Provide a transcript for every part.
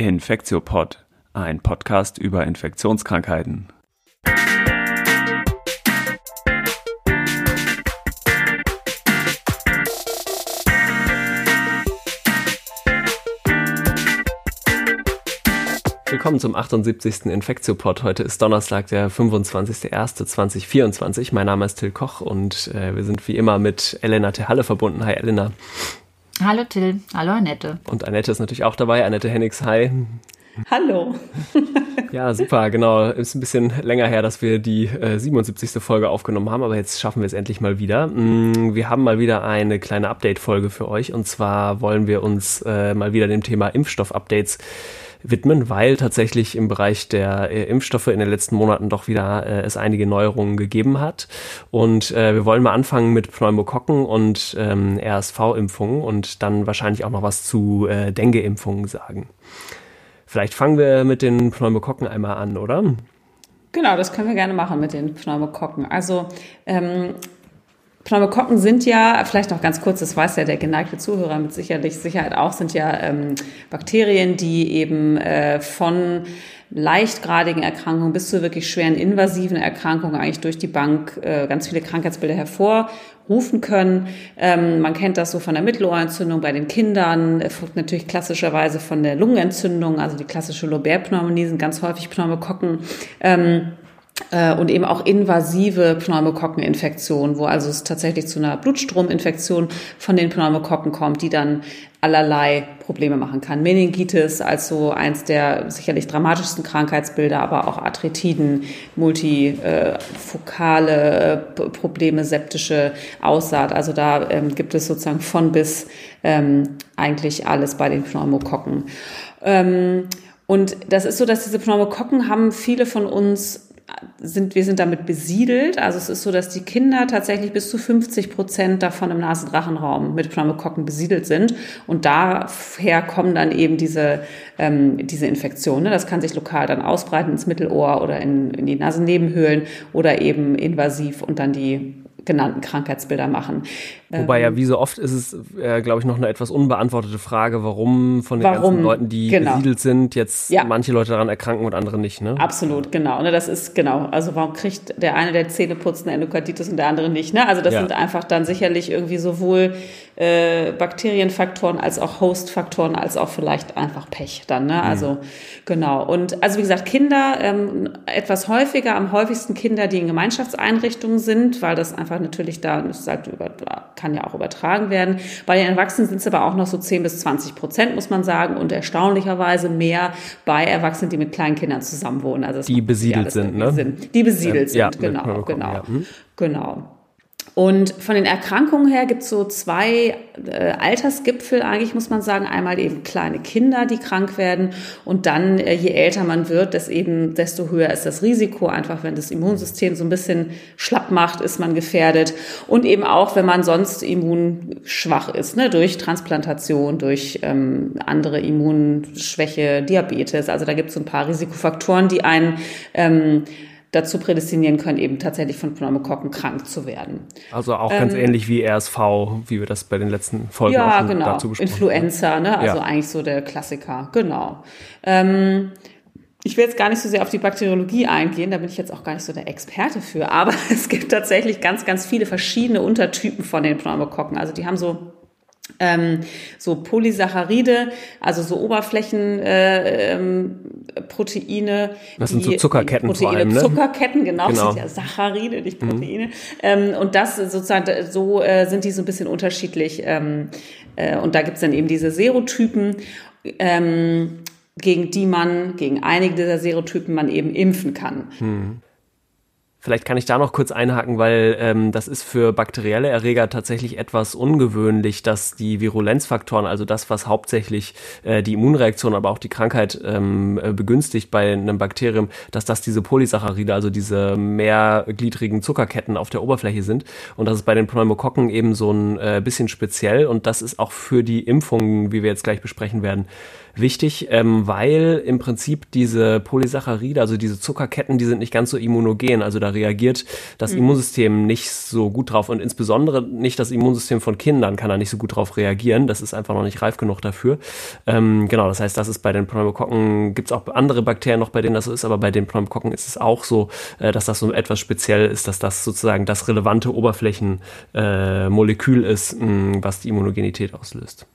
Infektiopod, ein Podcast über Infektionskrankheiten. Willkommen zum 78. Infektiopod. Heute ist Donnerstag, der 25.01.2024. Mein Name ist Till Koch und äh, wir sind wie immer mit Elena Tehalle verbunden. Hi Elena. Hallo Till, hallo Annette. Und Annette ist natürlich auch dabei. Annette Hennigs, hi. Hallo. ja, super, genau. Ist ein bisschen länger her, dass wir die äh, 77. Folge aufgenommen haben, aber jetzt schaffen wir es endlich mal wieder. Mm, wir haben mal wieder eine kleine Update-Folge für euch und zwar wollen wir uns äh, mal wieder dem Thema Impfstoff-Updates widmen, weil tatsächlich im Bereich der äh, Impfstoffe in den letzten Monaten doch wieder äh, es einige Neuerungen gegeben hat. Und äh, wir wollen mal anfangen mit Pneumokokken und ähm, RSV-Impfungen und dann wahrscheinlich auch noch was zu äh, Dengue-Impfungen sagen. Vielleicht fangen wir mit den Pneumokokken einmal an, oder? Genau, das können wir gerne machen mit den Pneumokokken. Also ähm, Pneumokokken sind ja, vielleicht noch ganz kurz, das weiß ja der geneigte Zuhörer mit sicherlich Sicherheit auch, sind ja ähm, Bakterien, die eben äh, von leichtgradigen Erkrankungen bis zu wirklich schweren invasiven Erkrankungen eigentlich durch die Bank äh, ganz viele Krankheitsbilder hervorrufen können. Ähm, man kennt das so von der Mittelohrentzündung bei den Kindern, äh, natürlich klassischerweise von der Lungenentzündung, also die klassische Lobär-Pneumonie sind ganz häufig Pneumokokken. Ähm, äh, und eben auch invasive Pneumokokkeninfektionen, wo also es tatsächlich zu einer Blutstrominfektion von den Pneumokokken kommt, die dann allerlei Probleme machen kann. Meningitis als so eins der sicherlich dramatischsten Krankheitsbilder, aber auch Arthritiden, multifokale äh, Probleme, septische Aussaat. Also da ähm, gibt es sozusagen von bis ähm, eigentlich alles bei den Pneumokokken. Ähm, und das ist so, dass diese Pneumokokken haben viele von uns sind, wir sind damit besiedelt. Also es ist so, dass die Kinder tatsächlich bis zu 50 Prozent davon im Nasenrachenraum mit Pneumokokken besiedelt sind. Und daher kommen dann eben diese, ähm, diese Infektionen. Das kann sich lokal dann ausbreiten ins Mittelohr oder in, in die Nasennebenhöhlen oder eben invasiv und dann die genannten Krankheitsbilder machen. Wobei ja, ähm, wie so oft ist es, äh, glaube ich, noch eine etwas unbeantwortete Frage, warum von den warum, ganzen Leuten, die genau. besiedelt sind, jetzt ja. manche Leute daran erkranken und andere nicht, ne? Absolut, genau. Ne, das ist genau. Also warum kriegt der eine der Zähne putzt eine Endokarditis und der andere nicht, ne? Also das ja. sind einfach dann sicherlich irgendwie sowohl äh, Bakterienfaktoren als auch Hostfaktoren als auch vielleicht einfach Pech dann, ne? Also mhm. genau. Und also wie gesagt, Kinder ähm, etwas häufiger, am häufigsten Kinder, die in Gemeinschaftseinrichtungen sind, weil das einfach natürlich da, das sagt über kann ja auch übertragen werden. Bei den Erwachsenen sind es aber auch noch so 10 bis 20 Prozent, muss man sagen, und erstaunlicherweise mehr bei Erwachsenen, die mit kleinen Kindern zusammenwohnen. Also die besiedelt sind, ne? Sind. Die besiedelt ähm, sind, ja, genau, genau, ja. hm. genau. Und von den Erkrankungen her gibt es so zwei äh, Altersgipfel eigentlich, muss man sagen. Einmal eben kleine Kinder, die krank werden. Und dann, äh, je älter man wird, das eben, desto höher ist das Risiko. Einfach, wenn das Immunsystem so ein bisschen schlapp macht, ist man gefährdet. Und eben auch, wenn man sonst immunschwach ist, ne, durch Transplantation, durch ähm, andere Immunschwäche, Diabetes. Also da gibt es so ein paar Risikofaktoren, die einen ähm, dazu prädestinieren können, eben tatsächlich von Pneumokokken krank zu werden. Also auch ganz ähm, ähnlich wie RSV, wie wir das bei den letzten Folgen ja, genau. dazu besprochen haben. Influenza, ne? also ja. eigentlich so der Klassiker, genau. Ähm, ich will jetzt gar nicht so sehr auf die Bakteriologie eingehen, da bin ich jetzt auch gar nicht so der Experte für, aber es gibt tatsächlich ganz, ganz viele verschiedene Untertypen von den Pneumokokken. Also die haben so ähm, so Polysaccharide, also so Oberflächenproteine. Äh, ähm, das sind so Zuckerketten Proteine, vor allem, ne? Zuckerketten, genau, genau. sind ja Saccharide, nicht mhm. Proteine. Mhm. Ähm, und das sozusagen, so äh, sind die so ein bisschen unterschiedlich. Ähm, äh, und da gibt's dann eben diese Serotypen. Ähm, gegen die man, gegen einige dieser Serotypen man eben impfen kann. Mhm. Vielleicht kann ich da noch kurz einhaken, weil ähm, das ist für bakterielle Erreger tatsächlich etwas ungewöhnlich, dass die Virulenzfaktoren, also das, was hauptsächlich äh, die Immunreaktion, aber auch die Krankheit ähm, äh, begünstigt bei einem Bakterium, dass das diese Polysaccharide, also diese mehrgliedrigen Zuckerketten auf der Oberfläche sind. Und das ist bei den Pneumokokken eben so ein äh, bisschen speziell. Und das ist auch für die Impfungen, wie wir jetzt gleich besprechen werden, wichtig, ähm, weil im Prinzip diese Polysaccharide, also diese Zuckerketten, die sind nicht ganz so immunogen. Also da reagiert das mhm. Immunsystem nicht so gut drauf und insbesondere nicht das Immunsystem von Kindern kann da nicht so gut drauf reagieren. Das ist einfach noch nicht reif genug dafür. Ähm, genau, das heißt, das ist bei den Pneumokokken, gibt es auch andere Bakterien noch, bei denen das so ist, aber bei den Pneumokokken ist es auch so, äh, dass das so etwas speziell ist, dass das sozusagen das relevante Oberflächenmolekül äh, ist, mh, was die Immunogenität auslöst.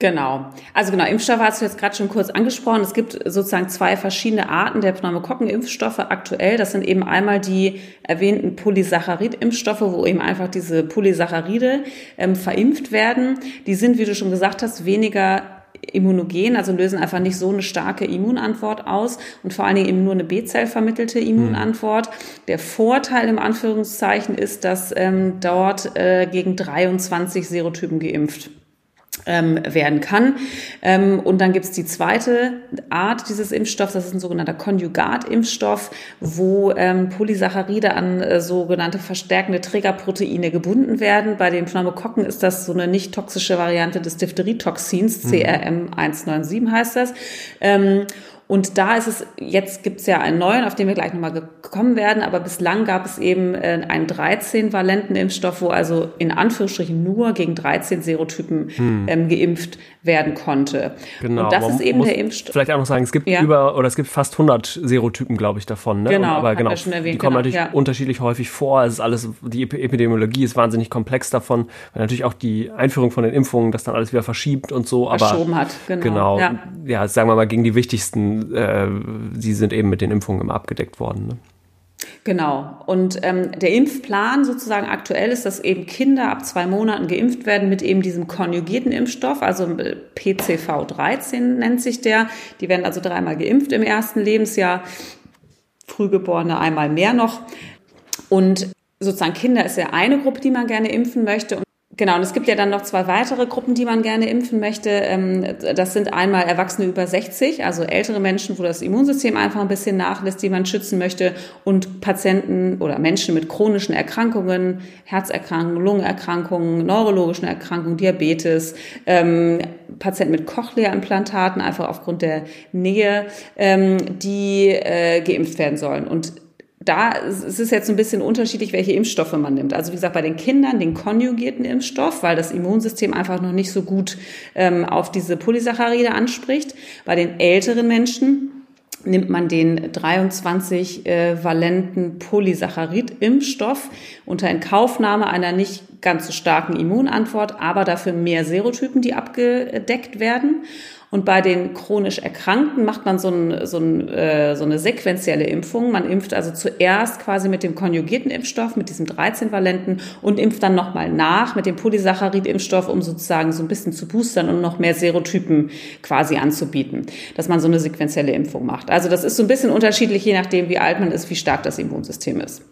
Genau. Also genau, Impfstoffe hast du jetzt gerade schon kurz angesprochen. Es gibt sozusagen zwei verschiedene Arten der Pneumokokken-Impfstoffe aktuell. Das sind eben einmal die erwähnten Polysaccharid-Impfstoffe, wo eben einfach diese Polysaccharide ähm, verimpft werden. Die sind, wie du schon gesagt hast, weniger immunogen, also lösen einfach nicht so eine starke Immunantwort aus und vor allen Dingen eben nur eine B-Zell vermittelte Immunantwort. Mhm. Der Vorteil im Anführungszeichen ist, dass ähm, dort äh, gegen 23 Serotypen geimpft ähm, werden kann. Ähm, und dann gibt es die zweite Art dieses Impfstoffs, das ist ein sogenannter Konjugatimpfstoff, wo ähm, Polysaccharide an äh, sogenannte verstärkende Trägerproteine gebunden werden. Bei den Pneumokokken ist das so eine nicht toxische Variante des Diphtherietoxins, mhm. CRM197 heißt das. Ähm, und da ist es, jetzt gibt es ja einen neuen, auf den wir gleich nochmal gekommen werden, aber bislang gab es eben äh, einen 13-valenten Impfstoff, wo also in Anführungsstrichen nur gegen 13 Serotypen hm. ähm, geimpft werden konnte. Genau. Und das ist eben der Impfstoff. Vielleicht auch noch sagen, es gibt ja. über, oder es gibt fast 100 Serotypen, glaube ich, davon. Ne? Genau, Und, aber genau, erwähnt, die kommen genau, natürlich ja. unterschiedlich häufig vor. Es ist alles, die Epidemiologie ist wahnsinnig komplex davon, weil natürlich auch die Einführung von den Impfungen das dann alles wieder verschiebt und so. Verschoben aber, hat, genau. Genau, ja. ja, sagen wir mal, gegen die wichtigsten äh, sie sind eben mit den Impfungen immer abgedeckt worden. Ne? Genau. Und ähm, der Impfplan sozusagen aktuell ist, dass eben Kinder ab zwei Monaten geimpft werden mit eben diesem konjugierten Impfstoff, also PCV13 nennt sich der. Die werden also dreimal geimpft im ersten Lebensjahr, Frühgeborene einmal mehr noch. Und sozusagen Kinder ist ja eine Gruppe, die man gerne impfen möchte. Und Genau, und es gibt ja dann noch zwei weitere Gruppen, die man gerne impfen möchte. Ähm, das sind einmal Erwachsene über 60, also ältere Menschen, wo das Immunsystem einfach ein bisschen nachlässt, die man schützen möchte, und Patienten oder Menschen mit chronischen Erkrankungen, Herzerkrankungen, Lungenerkrankungen, neurologischen Erkrankungen, Diabetes, ähm, Patienten mit Cochlea-Implantaten, einfach aufgrund der Nähe, ähm, die äh, geimpft werden sollen. Und da ist es jetzt ein bisschen unterschiedlich, welche Impfstoffe man nimmt. Also wie gesagt, bei den Kindern den konjugierten Impfstoff, weil das Immunsystem einfach noch nicht so gut ähm, auf diese Polysaccharide anspricht. Bei den älteren Menschen nimmt man den 23 äh, Polysaccharid-Impfstoff unter Inkaufnahme einer nicht ganz so starken Immunantwort, aber dafür mehr Serotypen, die abgedeckt werden. Und bei den chronisch Erkrankten macht man so, ein, so, ein, äh, so eine sequenzielle Impfung. Man impft also zuerst quasi mit dem konjugierten Impfstoff, mit diesem 13-valenten und impft dann nochmal nach mit dem Polysaccharid-Impfstoff, um sozusagen so ein bisschen zu boostern und noch mehr Serotypen quasi anzubieten, dass man so eine sequenzielle Impfung macht. Also das ist so ein bisschen unterschiedlich, je nachdem, wie alt man ist, wie stark das Immunsystem ist.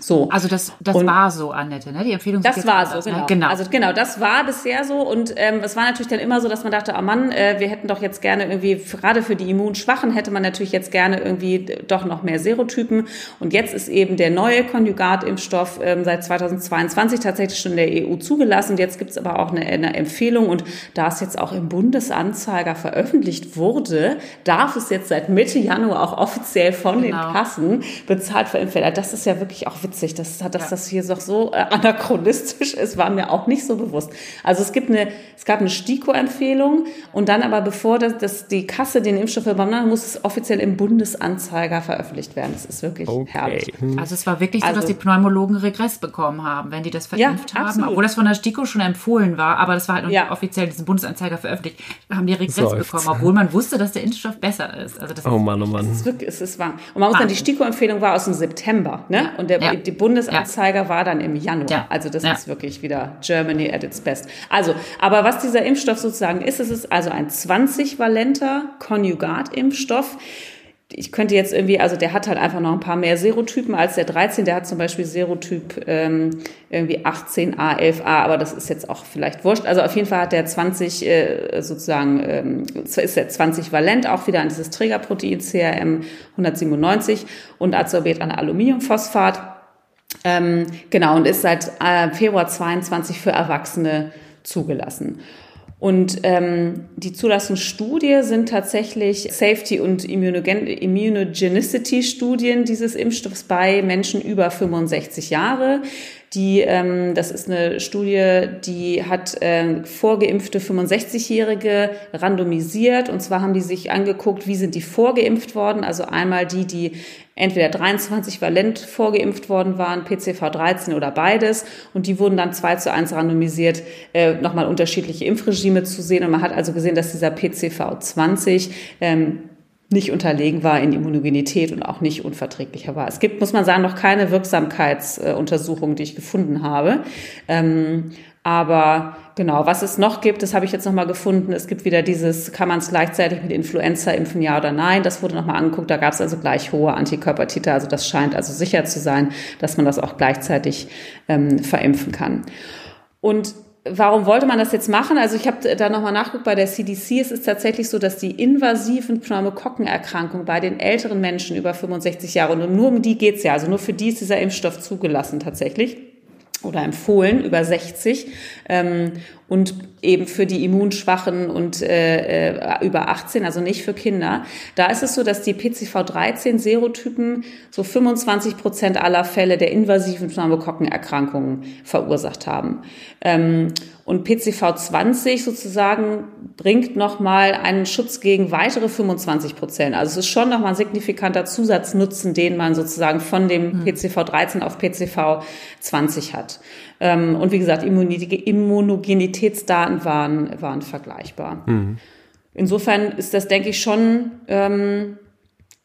So. Also das, das und war so, Annette, ne? Die Empfehlung. Das war so, genau. Ne? genau. Also genau, das war bisher so und ähm, es war natürlich dann immer so, dass man dachte, oh Mann, äh, wir hätten doch jetzt gerne irgendwie gerade für die Immunschwachen hätte man natürlich jetzt gerne irgendwie doch noch mehr Serotypen und jetzt ist eben der neue Konjugatimpfstoff ähm, seit 2022 tatsächlich schon in der EU zugelassen. Und jetzt gibt es aber auch eine, eine Empfehlung und da es jetzt auch im Bundesanzeiger veröffentlicht wurde, darf es jetzt seit Mitte Januar auch offiziell von genau. den Kassen bezahlt verimpft werden. Das ist ja wirklich auch witzig, dass, dass ja. das hier doch so äh, anachronistisch ist, war mir auch nicht so bewusst. Also es gibt eine, es gab eine STIKO-Empfehlung und dann aber bevor das, das die Kasse den Impfstoff übernommen hat, muss es offiziell im Bundesanzeiger veröffentlicht werden. Das ist wirklich okay. herrlich. Also es war wirklich so, also, dass die Pneumologen Regress bekommen haben, wenn die das verimpft ja, haben, absolut. obwohl das von der STIKO schon empfohlen war, aber das war halt noch ja. offiziell diesen Bundesanzeiger veröffentlicht, haben die Regress Läuft's. bekommen, obwohl man wusste, dass der Impfstoff besser ist. Also das oh Mann, oh Mann. Es ist wirklich, es ist wahr. Und man muss dann, die STIKO-Empfehlung war aus dem September, ne? Ja. Und der, ja. die Bundesanzeiger ja. war dann im Januar. Ja. Also das ist wirklich wieder Germany at its best. Also, aber was dieser Impfstoff sozusagen ist, es ist also ein 20-valenter Konjugatimpfstoff ich könnte jetzt irgendwie, also der hat halt einfach noch ein paar mehr Serotypen als der 13. Der hat zum Beispiel Serotyp ähm, irgendwie 18a, 11a, aber das ist jetzt auch vielleicht wurscht. Also auf jeden Fall hat der 20 äh, sozusagen, ähm, ist der 20 valent auch wieder an dieses Trägerprotein CRM 197 und adsorbiert an Aluminiumphosphat. Ähm, genau, und ist seit äh, Februar 22 für Erwachsene zugelassen. Und ähm, die Zulassungsstudie sind tatsächlich Safety- und Immunogenicity-Studien dieses Impfstoffs bei Menschen über 65 Jahre. Die, ähm, das ist eine Studie, die hat äh, vorgeimpfte 65-Jährige randomisiert. Und zwar haben die sich angeguckt, wie sind die vorgeimpft worden. Also einmal die, die entweder 23 valent vorgeimpft worden waren, PCV 13 oder beides. Und die wurden dann zwei zu eins randomisiert, äh, nochmal unterschiedliche Impfregime zu sehen. Und man hat also gesehen, dass dieser PCV 20 ähm, nicht unterlegen war in Immunogenität und auch nicht unverträglicher war. Es gibt, muss man sagen, noch keine Wirksamkeitsuntersuchung, die ich gefunden habe. Ähm, aber genau, was es noch gibt, das habe ich jetzt nochmal gefunden. Es gibt wieder dieses, kann man es gleichzeitig mit Influenza impfen, ja oder nein? Das wurde nochmal angeguckt. Da gab es also gleich hohe Antikörpertiter. Also das scheint also sicher zu sein, dass man das auch gleichzeitig ähm, verimpfen kann. Und Warum wollte man das jetzt machen? Also ich habe da nochmal nachgeguckt bei der CDC. Es ist tatsächlich so, dass die invasiven Pneumokokkenerkrankungen bei den älteren Menschen über 65 Jahre, und nur um die geht's ja, also nur für die ist dieser Impfstoff zugelassen tatsächlich oder empfohlen über 60 ähm, und eben für die Immunschwachen und äh, äh über 18, also nicht für Kinder. Da ist es so, dass die PCV13-Serotypen so 25 Prozent aller Fälle der invasiven Pneumokokkenerkrankungen verursacht haben. Ähm, und PCV 20 sozusagen bringt nochmal einen Schutz gegen weitere 25 Prozent. Also es ist schon nochmal ein signifikanter Zusatznutzen, den man sozusagen von dem PCV 13 auf PCV 20 hat. Ähm, und wie gesagt, Immunogenitätsdaten waren, waren vergleichbar. Mhm. Insofern ist das, denke ich, schon ähm,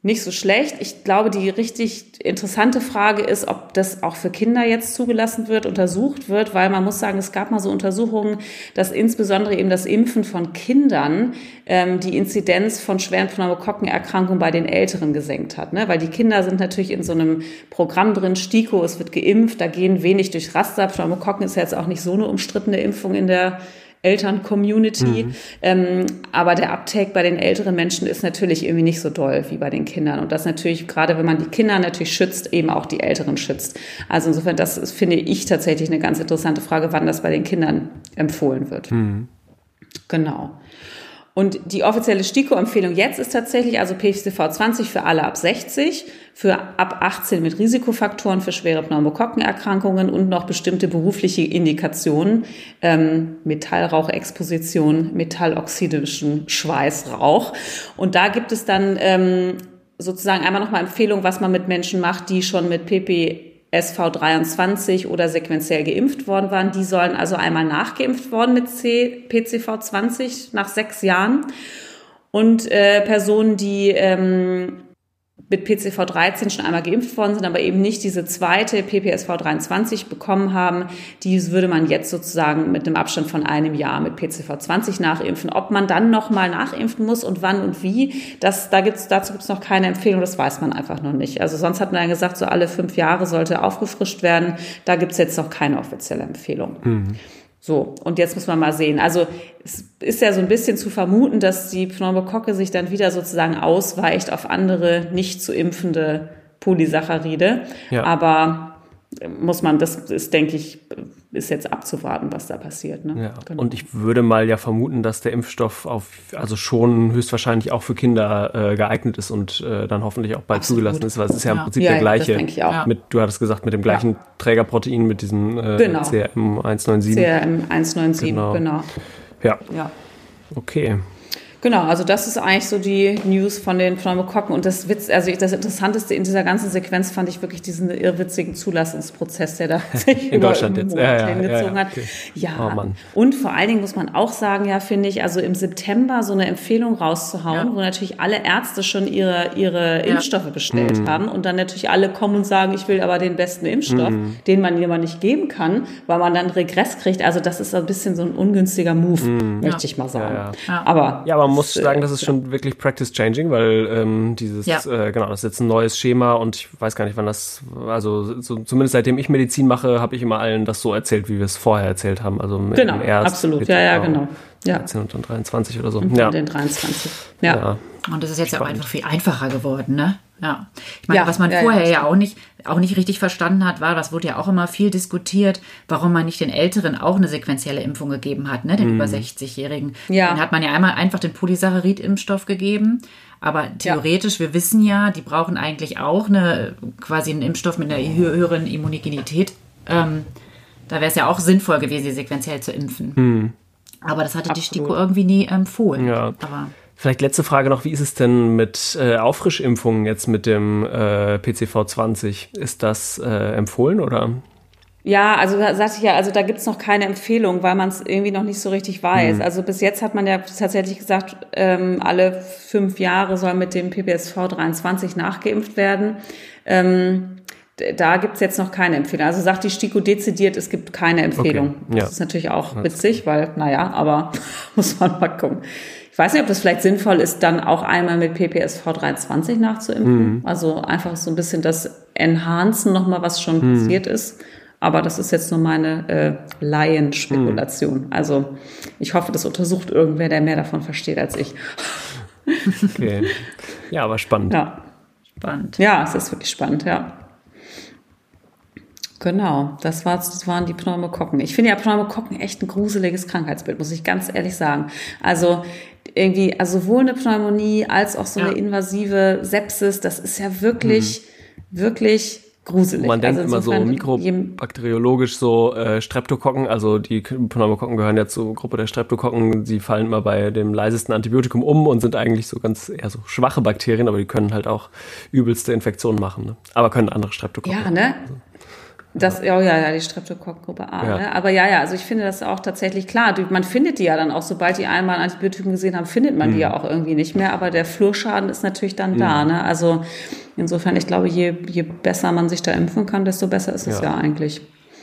nicht so schlecht. Ich glaube, die richtig interessante Frage ist, ob das auch für Kinder jetzt zugelassen wird, untersucht wird, weil man muss sagen, es gab mal so Untersuchungen, dass insbesondere eben das Impfen von Kindern ähm, die Inzidenz von schweren Pneumokokkenerkrankungen bei den Älteren gesenkt hat. Ne? Weil die Kinder sind natürlich in so einem Programm drin, STIKO, es wird geimpft, da gehen wenig durch Raster. Pneumokokken ist ja jetzt auch nicht so eine umstrittene Impfung in der Eltern-Community. Mhm. Ähm, aber der Uptake bei den älteren Menschen ist natürlich irgendwie nicht so doll wie bei den Kindern. Und das natürlich, gerade wenn man die Kinder natürlich schützt, eben auch die Älteren schützt. Also insofern, das ist, finde ich tatsächlich eine ganz interessante Frage, wann das bei den Kindern empfohlen wird. Mhm. Genau. Und die offizielle STIKO-Empfehlung jetzt ist tatsächlich also PCV 20 für alle ab 60, für ab 18 mit Risikofaktoren für schwere Pneumokokkenerkrankungen und noch bestimmte berufliche Indikationen, ähm, Metallrauchexposition, metalloxidischen Schweißrauch. Und da gibt es dann ähm, sozusagen einmal nochmal Empfehlungen, was man mit Menschen macht, die schon mit PP SV23 oder sequenziell geimpft worden waren. Die sollen also einmal nachgeimpft worden mit C, PCV20 nach sechs Jahren. Und äh, Personen, die ähm, mit PCV 13 schon einmal geimpft worden sind, aber eben nicht diese zweite PPSV 23 bekommen haben, die würde man jetzt sozusagen mit einem Abstand von einem Jahr mit PCV 20 nachimpfen. Ob man dann nochmal nachimpfen muss und wann und wie, das, da gibt's, dazu gibt es noch keine Empfehlung, das weiß man einfach noch nicht. Also sonst hat man ja gesagt, so alle fünf Jahre sollte aufgefrischt werden. Da gibt es jetzt noch keine offizielle Empfehlung. Mhm. So, und jetzt muss man mal sehen. Also es ist ja so ein bisschen zu vermuten, dass die Pneumokocke sich dann wieder sozusagen ausweicht auf andere nicht zu impfende Polysaccharide. Ja. Aber muss man, das ist, denke ich, ist jetzt abzuwarten, was da passiert. Ne? Ja. Genau. Und ich würde mal ja vermuten, dass der Impfstoff auf, also schon höchstwahrscheinlich auch für Kinder äh, geeignet ist und äh, dann hoffentlich auch bald Absolut. zugelassen ist, weil es ist ja, ja. im Prinzip ja, der gleiche. Mit, du hattest gesagt, mit dem gleichen Trägerprotein, mit diesem äh, genau. CRM 197. CRM 197, genau. genau. Ja. ja. Okay. Genau, also das ist eigentlich so die News von den Pneumokokken. Und das Witz, also das Interessanteste in dieser ganzen Sequenz fand ich wirklich diesen irrwitzigen Zulassungsprozess, der da sich in Deutschland jetzt ja, ja, hingezogen ja, ja, okay. hat. Ja, oh, und vor allen Dingen muss man auch sagen, ja, finde ich, also im September so eine Empfehlung rauszuhauen, wo natürlich alle Ärzte schon ihre, ihre Impfstoffe bestellt mhm. haben und dann natürlich alle kommen und sagen, ich will aber den besten Impfstoff, mhm. den man jemand nicht geben kann, weil man dann Regress kriegt. Also das ist ein bisschen so ein ungünstiger Move, mhm. möchte ich mal sagen. Aber, ja, aber man muss sagen, das ist schon wirklich practice changing, weil ähm, dieses, ja. äh, genau, das ist jetzt ein neues Schema und ich weiß gar nicht, wann das, also so, zumindest seitdem ich Medizin mache, habe ich immer allen das so erzählt, wie wir es vorher erzählt haben. Also genau, absolut, ja, ja, genau. Ja. 13 und dann 23 oder so. Und ja. den 23. Ja. ja. Und das ist jetzt Spannend. ja auch einfach viel einfacher geworden, ne? Ja. Ich meine, ja, was man ja, vorher ja, ja, auch nicht, auch nicht richtig verstanden hat, war, das wurde ja auch immer viel diskutiert, warum man nicht den Älteren auch eine sequentielle Impfung gegeben hat, ne? Den mhm. über 60-Jährigen. Ja. Den hat man ja einmal einfach den Polysaccharid-Impfstoff gegeben. Aber theoretisch, wir wissen ja, die brauchen eigentlich auch eine, quasi einen Impfstoff mit einer höheren Immunogenität. Ähm, da wäre es ja auch sinnvoll gewesen, sie sequenziell zu impfen. Mhm. Aber das hatte Absolut. die STIKO irgendwie nie empfohlen. Ja. Aber Vielleicht letzte Frage noch, wie ist es denn mit äh, Auffrischimpfungen jetzt mit dem äh, PCV20? Ist das äh, empfohlen oder? Ja, also da sagte ich ja, also da gibt's noch keine Empfehlung, weil man es irgendwie noch nicht so richtig weiß. Mhm. Also bis jetzt hat man ja tatsächlich gesagt, ähm, alle fünf Jahre soll mit dem PPSV 23 nachgeimpft werden. Ähm, da gibt's jetzt noch keine Empfehlung. Also sagt die STIKO dezidiert, es gibt keine Empfehlung. Okay. Ja. Das ist natürlich auch witzig, weil, naja, aber muss man mal gucken. Ich weiß nicht, ob das vielleicht sinnvoll ist, dann auch einmal mit PPSV 23 nachzuimpfen. Mhm. Also einfach so ein bisschen das Enhancen nochmal, was schon mhm. passiert ist. Aber das ist jetzt nur meine äh, Laienspekulation. Mhm. Also ich hoffe, das untersucht irgendwer, der mehr davon versteht als ich. Okay. Ja, aber spannend. Ja. Spannend. Ja, es ist wirklich spannend, ja. Genau, das, war, das waren die Pneumokokken. Ich finde ja Pneumokokken echt ein gruseliges Krankheitsbild, muss ich ganz ehrlich sagen. Also irgendwie, also sowohl eine Pneumonie als auch so ja. eine invasive Sepsis, das ist ja wirklich, mhm. wirklich gruselig. Man denkt also immer so mikrobakteriologisch so äh, Streptokokken, also die Pneumokokken gehören ja zur Gruppe der Streptokokken, sie fallen immer bei dem leisesten Antibiotikum um und sind eigentlich so ganz eher so schwache Bakterien, aber die können halt auch übelste Infektionen machen. Ne? Aber können andere Streptokokken. Ja, ne? Also. Das, oh ja, ja, die Streptokokkengruppe A. Ja. Ne? Aber ja, ja, also ich finde das auch tatsächlich klar. Man findet die ja dann auch, sobald die einmal Antibiotikum gesehen haben, findet man mhm. die ja auch irgendwie nicht mehr. Aber der Flurschaden ist natürlich dann mhm. da. Ne? Also insofern, ich glaube, je, je besser man sich da impfen kann, desto besser ist es ja, ja eigentlich.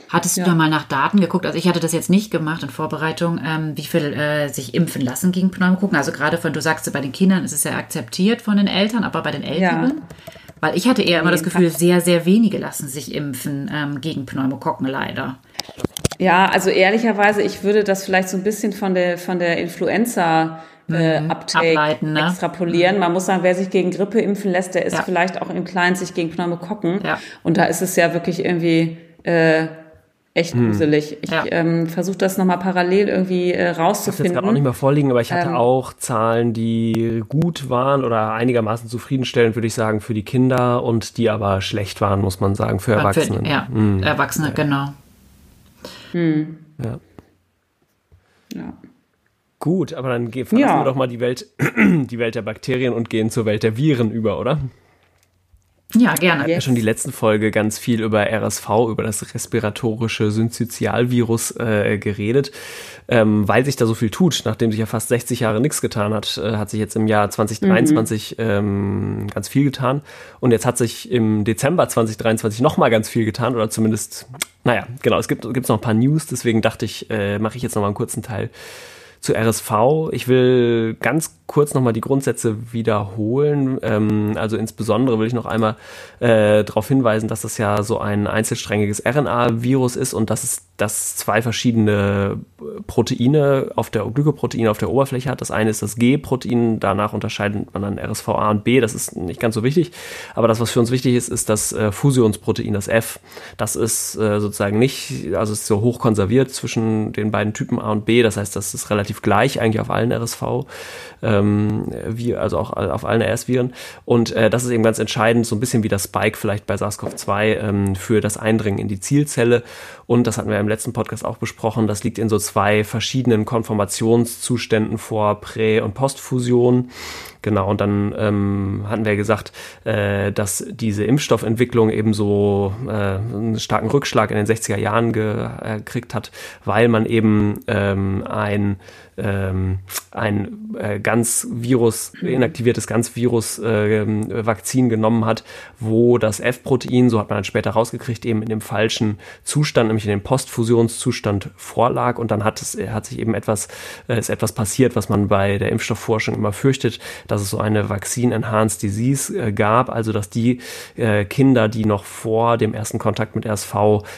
Hattest du da mal nach Daten geguckt? Also ich hatte das jetzt nicht gemacht in Vorbereitung, ähm, wie viel äh, sich impfen lassen gegen Pneumokokken. Also gerade von, du sagst, bei den Kindern ist es ja akzeptiert von den Eltern, aber bei den Älteren? Ja. Weil ich hatte eher immer das Gefühl, sehr, sehr wenige lassen sich impfen ähm, gegen Pneumokokken leider. Ja, also ehrlicherweise, ich würde das vielleicht so ein bisschen von der, von der Influenza äh, mhm. Uptake ne? extrapolieren. Mhm. Man muss sagen, wer sich gegen Grippe impfen lässt, der ist ja. vielleicht auch im Kleinen sich gegen Pneumokokken. Ja. Und da ist es ja wirklich irgendwie äh, echt hm. gruselig. Ich ja. ähm, versuche das nochmal parallel irgendwie äh, rauszufinden. Ich habe gerade auch nicht mehr vorliegen, aber ich hatte ähm, auch Zahlen, die gut waren oder einigermaßen zufriedenstellend, würde ich sagen, für die Kinder und die aber schlecht waren, muss man sagen, für Erwachsene. Für, ja, hm. Erwachsene, ja. genau. Hm. Ja. ja. Gut, aber dann verlassen ja. wir doch mal die Welt, die Welt der Bakterien und gehen zur Welt der Viren über, oder? Ja, gerne. Wir haben ja schon die letzten Folge ganz viel über RSV, über das respiratorische Synzytialvirus äh, geredet, ähm, weil sich da so viel tut. Nachdem sich ja fast 60 Jahre nichts getan hat, äh, hat sich jetzt im Jahr 2023 mhm. ähm, ganz viel getan. Und jetzt hat sich im Dezember 2023 nochmal ganz viel getan, oder zumindest, naja, genau, es gibt gibt's noch ein paar News, deswegen dachte ich, äh, mache ich jetzt nochmal einen kurzen Teil zu RSV. Ich will ganz kurz nochmal die Grundsätze wiederholen. Ähm, also insbesondere will ich noch einmal äh, darauf hinweisen, dass das ja so ein einzelsträngiges RNA-Virus ist und dass es das zwei verschiedene Proteine auf der Glykoproteine auf der Oberfläche hat. Das eine ist das G-Protein, danach unterscheidet man dann RSVA und B, das ist nicht ganz so wichtig. Aber das, was für uns wichtig ist, ist das äh, Fusionsprotein, das F. Das ist äh, sozusagen nicht, also ist so hoch konserviert zwischen den beiden Typen A und B. Das heißt, das ist relativ gleich eigentlich auf allen RSV. Äh, ähm, wie, also auch auf allen RS-Viren. Und äh, das ist eben ganz entscheidend, so ein bisschen wie das Spike vielleicht bei SARS-CoV-2 ähm, für das Eindringen in die Zielzelle. Und das hatten wir im letzten Podcast auch besprochen, das liegt in so zwei verschiedenen Konformationszuständen vor Prä- und Postfusion. Genau, und dann ähm, hatten wir gesagt, äh, dass diese Impfstoffentwicklung eben so äh, einen starken Rückschlag in den 60er Jahren gekriegt hat, weil man eben ähm, ein ähm, ein äh, ganz Virus, inaktiviertes ganz Virus äh, Vakzin genommen hat, wo das F-Protein, so hat man dann später rausgekriegt, eben in dem falschen Zustand, nämlich in dem Postfusionszustand vorlag. Und dann hat es hat sich eben etwas äh, ist etwas passiert, was man bei der Impfstoffforschung immer fürchtet, dass es so eine Vaccine Enhanced Disease äh, gab, also dass die äh, Kinder, die noch vor dem ersten Kontakt mit RSV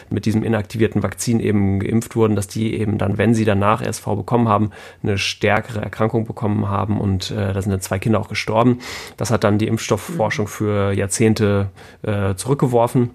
mit diesem inaktivierten Vakzin eben geimpft wurden, dass die eben dann, wenn sie danach RSV bekommen haben, eine stärkere Erkrankung bekommen haben und äh, da sind dann zwei Kinder auch gestorben. Das hat dann die Impfstoffforschung für Jahrzehnte äh, zurückgeworfen.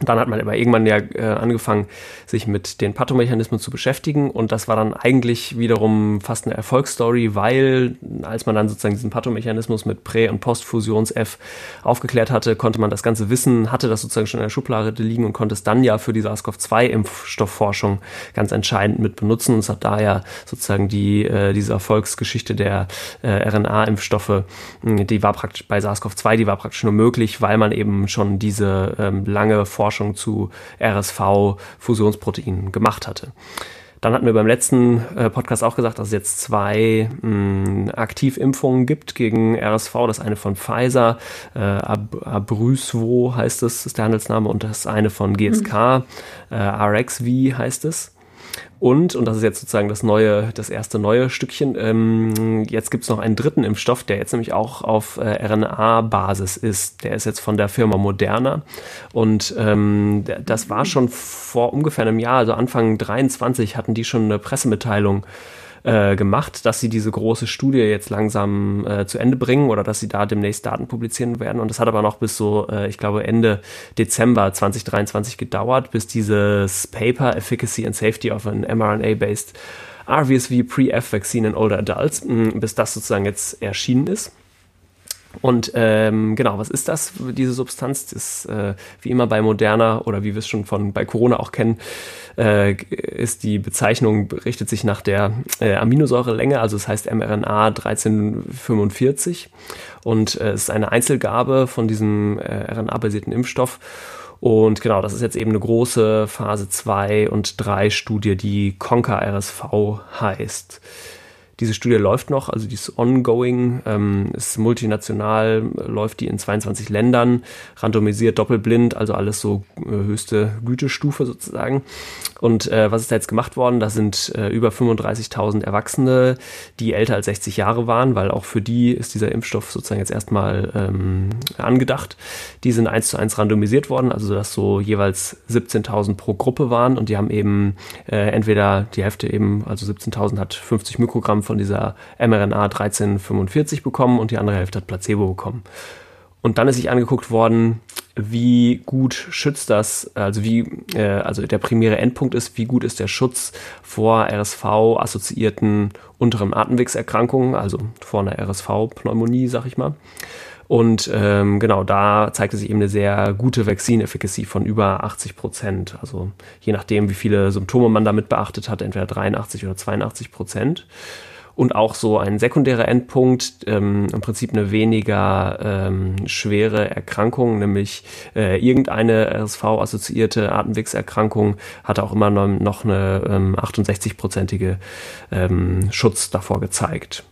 Dann hat man aber irgendwann ja äh, angefangen, sich mit den Pathomechanismen zu beschäftigen. Und das war dann eigentlich wiederum fast eine Erfolgsstory, weil als man dann sozusagen diesen Pathomechanismus mit Prä- und Postfusions-F aufgeklärt hatte, konnte man das ganze Wissen, hatte das sozusagen schon in der Schublade liegen und konnte es dann ja für die SARS-CoV-2-Impfstoffforschung ganz entscheidend mit benutzen. Und es hat daher sozusagen die, äh, diese Erfolgsgeschichte der äh, RNA-Impfstoffe, die war praktisch bei SARS-CoV-2, die war praktisch nur möglich, weil man eben schon diese ähm, lange Forschung zu RSV-Fusionsproteinen gemacht hatte. Dann hatten wir beim letzten äh, Podcast auch gesagt, dass es jetzt zwei mh, Aktivimpfungen gibt gegen RSV. Das eine von Pfizer, äh, Ab Abrysvo heißt es, ist der Handelsname, und das eine von GSK, mhm. äh, RXV heißt es. Und, und das ist jetzt sozusagen das neue, das erste neue Stückchen, ähm, jetzt gibt es noch einen dritten Impfstoff, der jetzt nämlich auch auf äh, RNA-Basis ist. Der ist jetzt von der Firma Moderna. Und ähm, das war schon vor ungefähr einem Jahr, also Anfang 23, hatten die schon eine Pressemitteilung äh, gemacht, dass sie diese große Studie jetzt langsam äh, zu Ende bringen oder dass sie da demnächst Daten publizieren werden. Und das hat aber noch bis so, äh, ich glaube, Ende Dezember 2023 gedauert, bis dieses Paper Efficacy and Safety of an mRNA-based RVSV Pre-F Vaccine in Older Adults, mh, bis das sozusagen jetzt erschienen ist. Und ähm, genau, was ist das, diese Substanz? Das ist äh, wie immer bei Moderna oder wie wir es schon von bei Corona auch kennen, äh, ist die Bezeichnung, richtet sich nach der äh, Aminosäurelänge, also es heißt mRNA 1345 und äh, es ist eine Einzelgabe von diesem äh, RNA-basierten Impfstoff. Und genau, das ist jetzt eben eine große Phase 2 und 3 Studie, die Conquer RSV heißt. Diese Studie läuft noch, also die ist ongoing, ähm, ist multinational, läuft die in 22 Ländern, randomisiert, doppelblind, also alles so äh, höchste Gütestufe sozusagen. Und äh, was ist da jetzt gemacht worden? Da sind äh, über 35.000 Erwachsene, die älter als 60 Jahre waren, weil auch für die ist dieser Impfstoff sozusagen jetzt erstmal ähm, angedacht. Die sind eins zu eins randomisiert worden, also dass so jeweils 17.000 pro Gruppe waren und die haben eben äh, entweder die Hälfte eben, also 17.000 hat 50 Mikrogramm von dieser mRNA 1345 bekommen und die andere Hälfte hat Placebo bekommen. Und dann ist sich angeguckt worden, wie gut schützt das, also wie, äh, also der primäre Endpunkt ist, wie gut ist der Schutz vor RSV-assoziierten unteren Atemwegserkrankungen, also vor einer RSV-Pneumonie, sag ich mal. Und ähm, genau, da zeigte sich eben eine sehr gute Vaccine-Efficacy von über 80 Prozent. Also je nachdem, wie viele Symptome man damit beachtet hat, entweder 83 oder 82 Prozent und auch so ein sekundärer Endpunkt, ähm, im Prinzip eine weniger ähm, schwere Erkrankung, nämlich äh, irgendeine RSV-assoziierte Atemwegserkrankung hatte auch immer noch eine ähm, 68-prozentige ähm, Schutz davor gezeigt.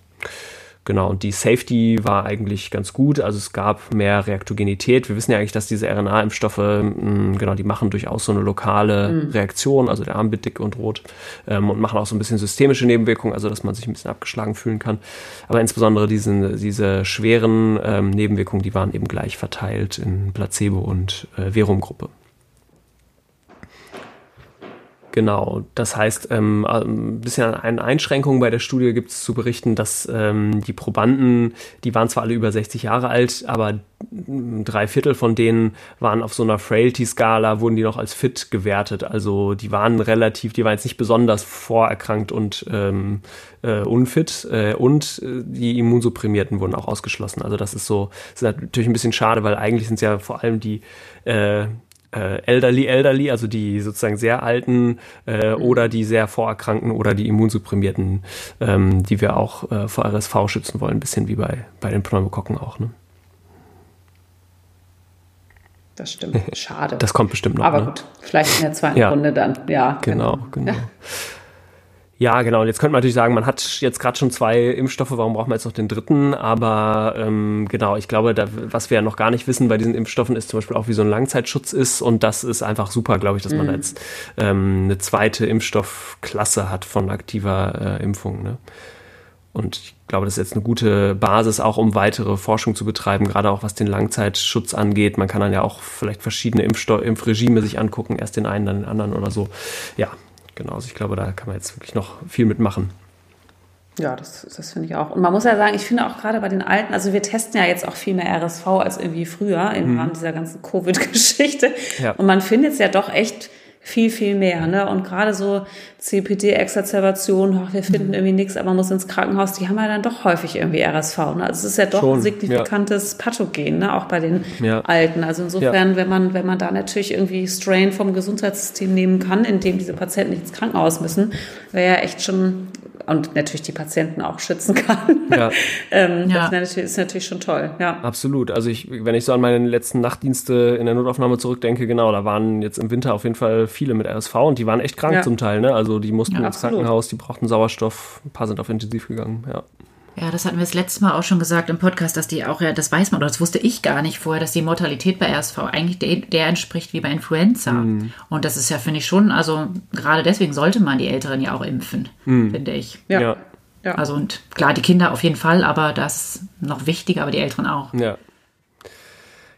Genau, und die Safety war eigentlich ganz gut. Also es gab mehr Reaktogenität. Wir wissen ja eigentlich, dass diese RNA-Impfstoffe, hm, genau, die machen durchaus so eine lokale mhm. Reaktion, also der Arm wird dick und rot ähm, und machen auch so ein bisschen systemische Nebenwirkungen, also dass man sich ein bisschen abgeschlagen fühlen kann. Aber insbesondere diese, diese schweren ähm, Nebenwirkungen, die waren eben gleich verteilt in Placebo- und äh, Verum-Gruppe. Genau, das heißt, ähm, ein bisschen eine Einschränkung bei der Studie gibt es zu berichten, dass ähm, die Probanden, die waren zwar alle über 60 Jahre alt, aber drei Viertel von denen waren auf so einer Frailty-Skala, wurden die noch als fit gewertet. Also die waren relativ, die waren jetzt nicht besonders vorerkrankt und ähm, äh, unfit äh, und äh, die Immunsupprimierten wurden auch ausgeschlossen. Also das ist so, das ist natürlich ein bisschen schade, weil eigentlich sind es ja vor allem die äh, elderly, elderly, also die sozusagen sehr alten äh, mhm. oder die sehr vorerkrankten oder die Immunsupprimierten, ähm, die wir auch äh, vor RSV schützen wollen, ein bisschen wie bei, bei den Pneumokokken auch. Ne? Das stimmt. Schade. Das kommt bestimmt noch. Aber ne? gut, vielleicht in der zweiten ja. Runde dann. Ja, genau, genau. genau. Ja. Genau. Und jetzt könnte man natürlich sagen, man hat jetzt gerade schon zwei Impfstoffe, warum braucht man jetzt noch den dritten? Aber ähm, genau, ich glaube, da, was wir ja noch gar nicht wissen bei diesen Impfstoffen ist zum Beispiel auch, wie so ein Langzeitschutz ist. Und das ist einfach super, glaube ich, dass mhm. man jetzt ähm, eine zweite Impfstoffklasse hat von aktiver äh, Impfung. Ne? Und ich glaube, das ist jetzt eine gute Basis auch, um weitere Forschung zu betreiben, gerade auch was den Langzeitschutz angeht. Man kann dann ja auch vielleicht verschiedene Impfsto Impfregime sich angucken, erst den einen, dann den anderen oder so. Ja, genau. Also ich glaube, da kann man jetzt wirklich noch viel mitmachen. Ja, das, das finde ich auch. Und man muss ja sagen, ich finde auch gerade bei den Alten, also wir testen ja jetzt auch viel mehr RSV als irgendwie früher im mhm. Rahmen dieser ganzen Covid-Geschichte. Ja. Und man findet es ja doch echt viel, viel mehr. Ne? Und gerade so CPD-Exazerbation, wir finden mhm. irgendwie nichts, aber man muss ins Krankenhaus, die haben ja dann doch häufig irgendwie RSV. Ne? Also es ist ja doch Schon, ein signifikantes ja. Pathogen, ne? auch bei den ja. Alten. Also insofern, ja. wenn man, wenn man da natürlich irgendwie Strain vom Gesundheitssystem nehmen kann, indem diese Patienten nicht ins Krankenhaus müssen, wäre ja echt schon und natürlich die Patienten auch schützen kann. Ja. ähm, ja. Das ist natürlich schon toll. Ja. Absolut. Also ich, wenn ich so an meine letzten Nachtdienste in der Notaufnahme zurückdenke, genau, da waren jetzt im Winter auf jeden Fall viele mit RSV und die waren echt krank ja. zum Teil. Ne? Also die mussten ja, ins Krankenhaus, die brauchten Sauerstoff, ein paar sind auf intensiv gegangen. Ja. Ja, das hatten wir das letzte Mal auch schon gesagt im Podcast, dass die auch, ja, das weiß man, oder das wusste ich gar nicht vorher, dass die Mortalität bei RSV eigentlich der, der entspricht wie bei Influenza. Mhm. Und das ist ja, finde ich schon, also gerade deswegen sollte man die Älteren ja auch impfen, mhm. finde ich. Ja. ja. Also und klar, die Kinder auf jeden Fall, aber das ist noch wichtiger, aber die Älteren auch. Ja.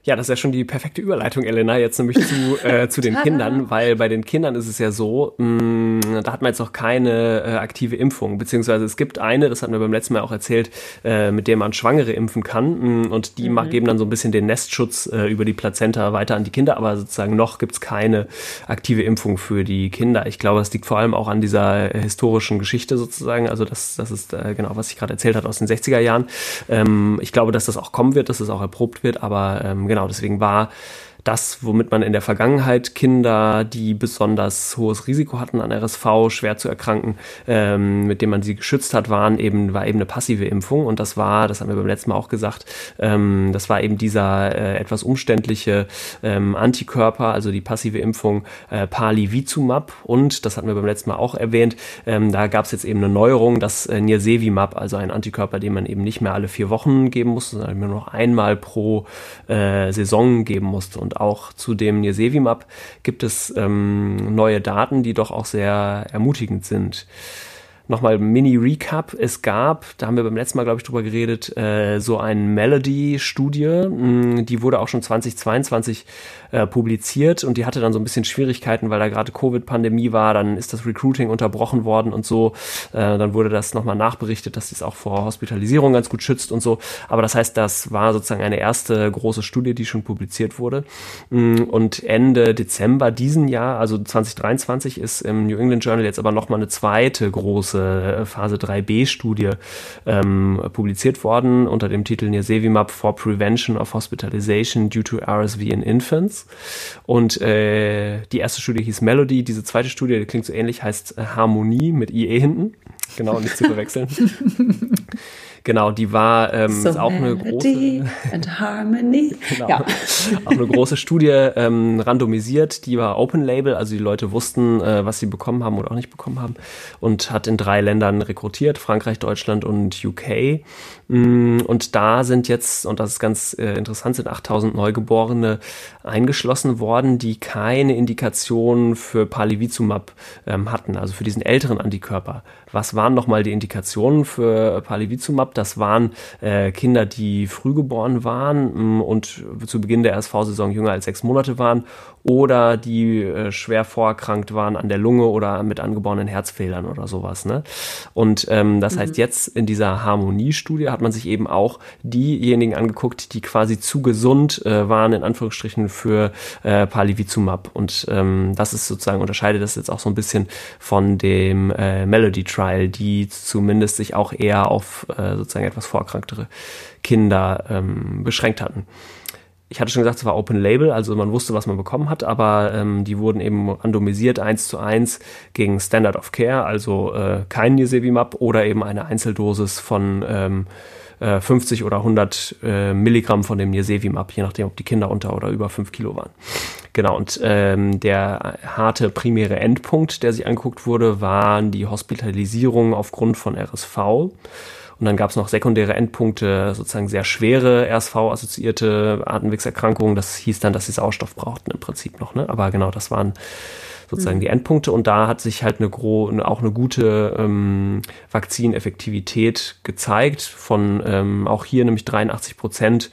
Ja, das ist ja schon die perfekte Überleitung, Elena, jetzt nämlich zu, äh, zu den Kindern, weil bei den Kindern ist es ja so, mh, mm, da hat man jetzt noch keine äh, aktive Impfung, beziehungsweise es gibt eine, das hatten wir beim letzten Mal auch erzählt, äh, mit der man Schwangere impfen kann mh, mm, und die mhm. geben dann so ein bisschen den Nestschutz äh, über die Plazenta weiter an die Kinder, aber sozusagen noch gibt's keine aktive Impfung für die Kinder. Ich glaube, das liegt vor allem auch an dieser äh, historischen Geschichte sozusagen, also das, das ist äh, genau, was ich gerade erzählt hat aus den 60er Jahren. Ähm, ich glaube, dass das auch kommen wird, dass das auch erprobt wird, aber ähm, genau, deswegen war das, womit man in der Vergangenheit Kinder, die besonders hohes Risiko hatten an RSV, schwer zu erkranken, ähm, mit dem man sie geschützt hat, waren eben, war eben eine passive Impfung. Und das war, das haben wir beim letzten Mal auch gesagt, ähm, das war eben dieser äh, etwas umständliche ähm, Antikörper, also die passive Impfung äh, Palivizumab. Und, das hatten wir beim letzten Mal auch erwähnt, ähm, da gab es jetzt eben eine Neuerung, das äh, Nirsevimab, also ein Antikörper, den man eben nicht mehr alle vier Wochen geben musste, sondern nur noch einmal pro äh, Saison geben musste. Und und auch zu dem Nirsevimab gibt es ähm, neue Daten, die doch auch sehr ermutigend sind. Nochmal Mini-Recap. Es gab, da haben wir beim letzten Mal, glaube ich, drüber geredet, äh, so eine Melody-Studie, mm, die wurde auch schon 2022 äh, publiziert und die hatte dann so ein bisschen Schwierigkeiten, weil da gerade Covid-Pandemie war, dann ist das Recruiting unterbrochen worden und so. Äh, dann wurde das nochmal nachberichtet, dass es auch vor Hospitalisierung ganz gut schützt und so. Aber das heißt, das war sozusagen eine erste große Studie, die schon publiziert wurde. Mm, und Ende Dezember diesen Jahr, also 2023, ist im New England Journal jetzt aber nochmal eine zweite große äh, Phase 3b-Studie ähm, publiziert worden unter dem Titel Nirsevimab for Prevention of Hospitalization due to RSV in Infants. Und äh, die erste Studie hieß Melody, diese zweite Studie, die klingt so ähnlich, heißt äh, Harmonie mit IE hinten. Genau, nicht zu verwechseln. Genau, die war ähm, so auch eine große and Harmony. genau, ja. auch eine große Studie ähm, randomisiert. Die war Open Label, also die Leute wussten, äh, was sie bekommen haben oder auch nicht bekommen haben und hat in drei Ländern rekrutiert: Frankreich, Deutschland und UK. Mm, und da sind jetzt, und das ist ganz äh, interessant, sind 8000 Neugeborene eingeschlossen worden, die keine Indikation für Palivizumab ähm, hatten, also für diesen älteren Antikörper. Was waren nochmal die Indikationen für Palivizumab? Das waren äh, Kinder, die früh geboren waren mm, und zu Beginn der RSV-Saison jünger als sechs Monate waren oder die äh, schwer vorerkrankt waren an der Lunge oder mit angeborenen Herzfehlern oder sowas. Ne? Und ähm, das mhm. heißt, jetzt in dieser Harmoniestudie hat man sich eben auch diejenigen angeguckt, die quasi zu gesund äh, waren, in Anführungsstrichen, für äh, Palivizumab. Und ähm, das ist sozusagen, unterscheidet das jetzt auch so ein bisschen von dem äh, Melody Trial, die zumindest sich auch eher auf äh, sozusagen etwas vorerkranktere Kinder ähm, beschränkt hatten ich hatte schon gesagt, es war Open Label, also man wusste, was man bekommen hat, aber ähm, die wurden eben randomisiert eins zu eins gegen Standard of Care, also äh, kein Nirsevimab oder eben eine Einzeldosis von ähm, äh, 50 oder 100 äh, Milligramm von dem Nirsevimab, je nachdem, ob die Kinder unter oder über 5 Kilo waren. Genau, und ähm, der harte primäre Endpunkt, der sich angeguckt wurde, waren die Hospitalisierungen aufgrund von RSV. Und dann gab es noch sekundäre Endpunkte, sozusagen sehr schwere RSV-assoziierte Atemwegserkrankungen. Das hieß dann, dass sie Sauerstoff brauchten im Prinzip noch. Ne? Aber genau, das waren sozusagen mhm. die Endpunkte. Und da hat sich halt eine gro auch eine gute ähm, Vakzineffektivität gezeigt von ähm, auch hier nämlich 83 Prozent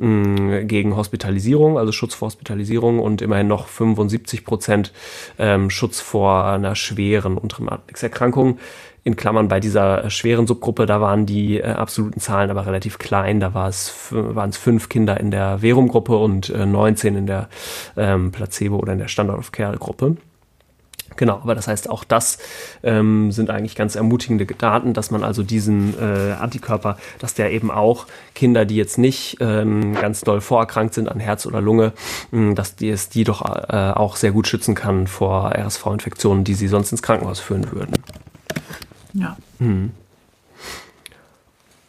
ähm, gegen Hospitalisierung, also Schutz vor Hospitalisierung und immerhin noch 75 Prozent ähm, Schutz vor einer schweren unteren Atemwegserkrankung in Klammern bei dieser schweren Subgruppe, da waren die äh, absoluten Zahlen aber relativ klein. Da war es, waren es fünf Kinder in der Verum-Gruppe und äh, 19 in der ähm, Placebo- oder in der Standard-of-Care-Gruppe. Genau, aber das heißt, auch das ähm, sind eigentlich ganz ermutigende Daten, dass man also diesen äh, Antikörper, dass der eben auch Kinder, die jetzt nicht ähm, ganz doll vorerkrankt sind an Herz oder Lunge, mh, dass die es die doch äh, auch sehr gut schützen kann vor RSV-Infektionen, die sie sonst ins Krankenhaus führen würden. Ja. Mhm.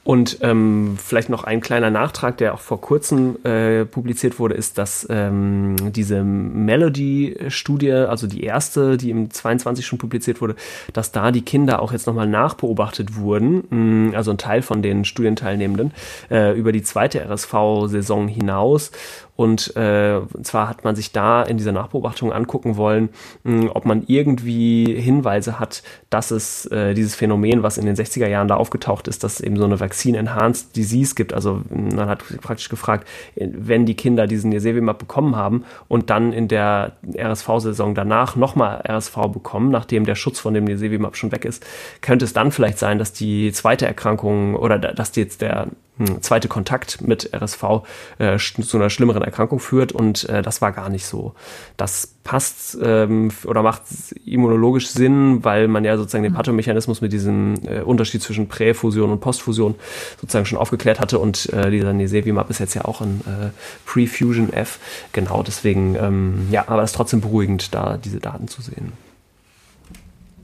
Und ähm, vielleicht noch ein kleiner Nachtrag, der auch vor kurzem äh, publiziert wurde, ist, dass ähm, diese Melody-Studie, also die erste, die im 22 schon publiziert wurde, dass da die Kinder auch jetzt nochmal nachbeobachtet wurden, mh, mm, also ein Teil von den Studienteilnehmenden, äh, über die zweite RSV-Saison hinaus und äh, zwar hat man sich da in dieser Nachbeobachtung angucken wollen, mh, hm, ob man irgendwie Hinweise hat, dass es äh, dieses Phänomen, was in den 60er Jahren da aufgetaucht ist, dass es eben so eine Vaccine-Enhanced Disease gibt. Also man hat praktisch gefragt, wenn die Kinder diesen Nirsevimab bekommen haben und dann in der RSV-Saison danach nochmal RSV bekommen, nachdem der Schutz von dem Nirsevimab schon weg ist, könnte es dann vielleicht sein, dass die zweite Erkrankung oder dass jetzt der zweite Kontakt mit RSV äh, zu einer schlimmeren Erkrankung führt und äh, das war gar nicht so. Das passt ähm, oder macht immunologisch Sinn, weil man ja sozusagen den hm. Pathomechanismus mit diesem äh, Unterschied zwischen Präfusion und Postfusion sozusagen schon aufgeklärt hatte und äh, dieser Nesevimab ist jetzt ja auch ein äh, Pre-Fusion F. Genau, deswegen, ähm, ja, aber es ist trotzdem beruhigend, da diese Daten zu sehen.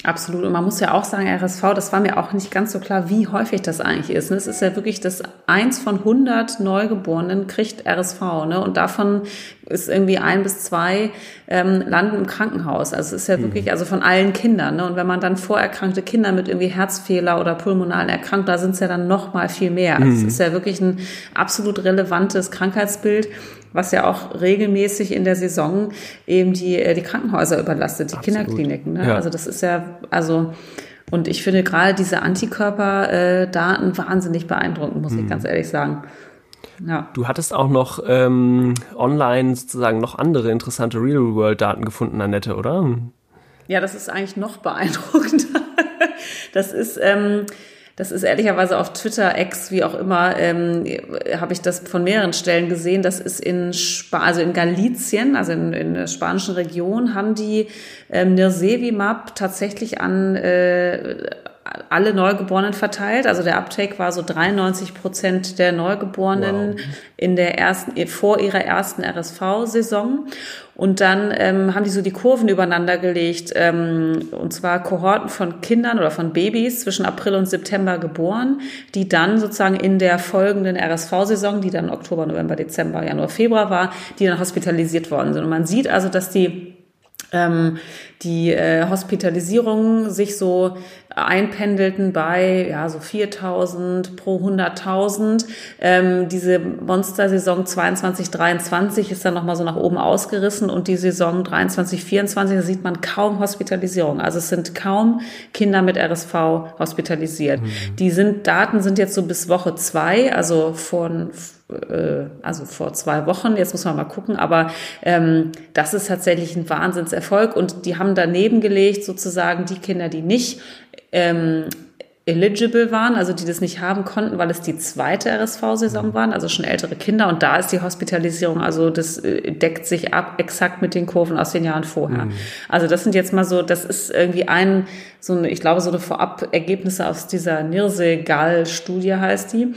Absolut. Und man muss ja auch sagen, RSV, das war mir auch nicht ganz so klar, wie häufig das eigentlich ist. Es ist ja wirklich, dass eins von 100 Neugeborenen kriegt RSV. Ne? Und davon ist irgendwie ein bis zwei ähm, landen im Krankenhaus. Also es ist ja mhm. wirklich, also von allen Kindern. Ne? Und wenn man dann vorerkrankte Kinder mit irgendwie Herzfehler oder pulmonalen Erkrankungen, da sind es ja dann noch mal viel mehr. Also mhm. es ist ja wirklich ein absolut relevantes Krankheitsbild was ja auch regelmäßig in der Saison eben die, äh, die Krankenhäuser überlastet, die Absolut. Kinderkliniken. Ne? Ja. Also das ist ja, also und ich finde gerade diese Antikörperdaten äh, wahnsinnig beeindruckend, muss mhm. ich ganz ehrlich sagen. Ja. Du hattest auch noch ähm, online sozusagen noch andere interessante Real-World-Daten gefunden, Annette, oder? Ja, das ist eigentlich noch beeindruckender. Das ist, ähm, das ist ehrlicherweise auf Twitter, X, wie auch immer, ähm, habe ich das von mehreren Stellen gesehen. Das ist in Spa also in Galizien, also in, in der spanischen Region, haben die ähm, Nirsevimab tatsächlich an äh, alle Neugeborenen verteilt. Also der Uptake war so 93 Prozent der Neugeborenen wow. in der ersten, vor ihrer ersten RSV-Saison. Und dann ähm, haben die so die Kurven übereinander gelegt, ähm, und zwar Kohorten von Kindern oder von Babys zwischen April und September geboren, die dann sozusagen in der folgenden RSV-Saison, die dann Oktober, November, Dezember, Januar, Februar war, die dann hospitalisiert worden sind. Und man sieht also, dass die ähm, die äh, Hospitalisierungen sich so einpendelten bei ja so 4000 pro 100.000. Ähm, diese Monstersaison 22 23 ist dann noch mal so nach oben ausgerissen und die Saison 23 24 da sieht man kaum Hospitalisierung. Also es sind kaum Kinder mit RSV hospitalisiert. Mhm. Die sind Daten sind jetzt so bis Woche zwei, also von äh, also vor zwei Wochen, jetzt muss man mal gucken, aber ähm, das ist tatsächlich ein Wahnsinnserfolg und die haben daneben gelegt sozusagen die Kinder, die nicht ähm, eligible waren, also die das nicht haben konnten, weil es die zweite RSV-Saison waren, also schon ältere Kinder. Und da ist die Hospitalisierung, also das äh, deckt sich ab exakt mit den Kurven aus den Jahren vorher. Mhm. Also das sind jetzt mal so, das ist irgendwie ein, so eine, ich glaube, so eine Vorab-Ergebnisse aus dieser Nirse-Gall-Studie heißt die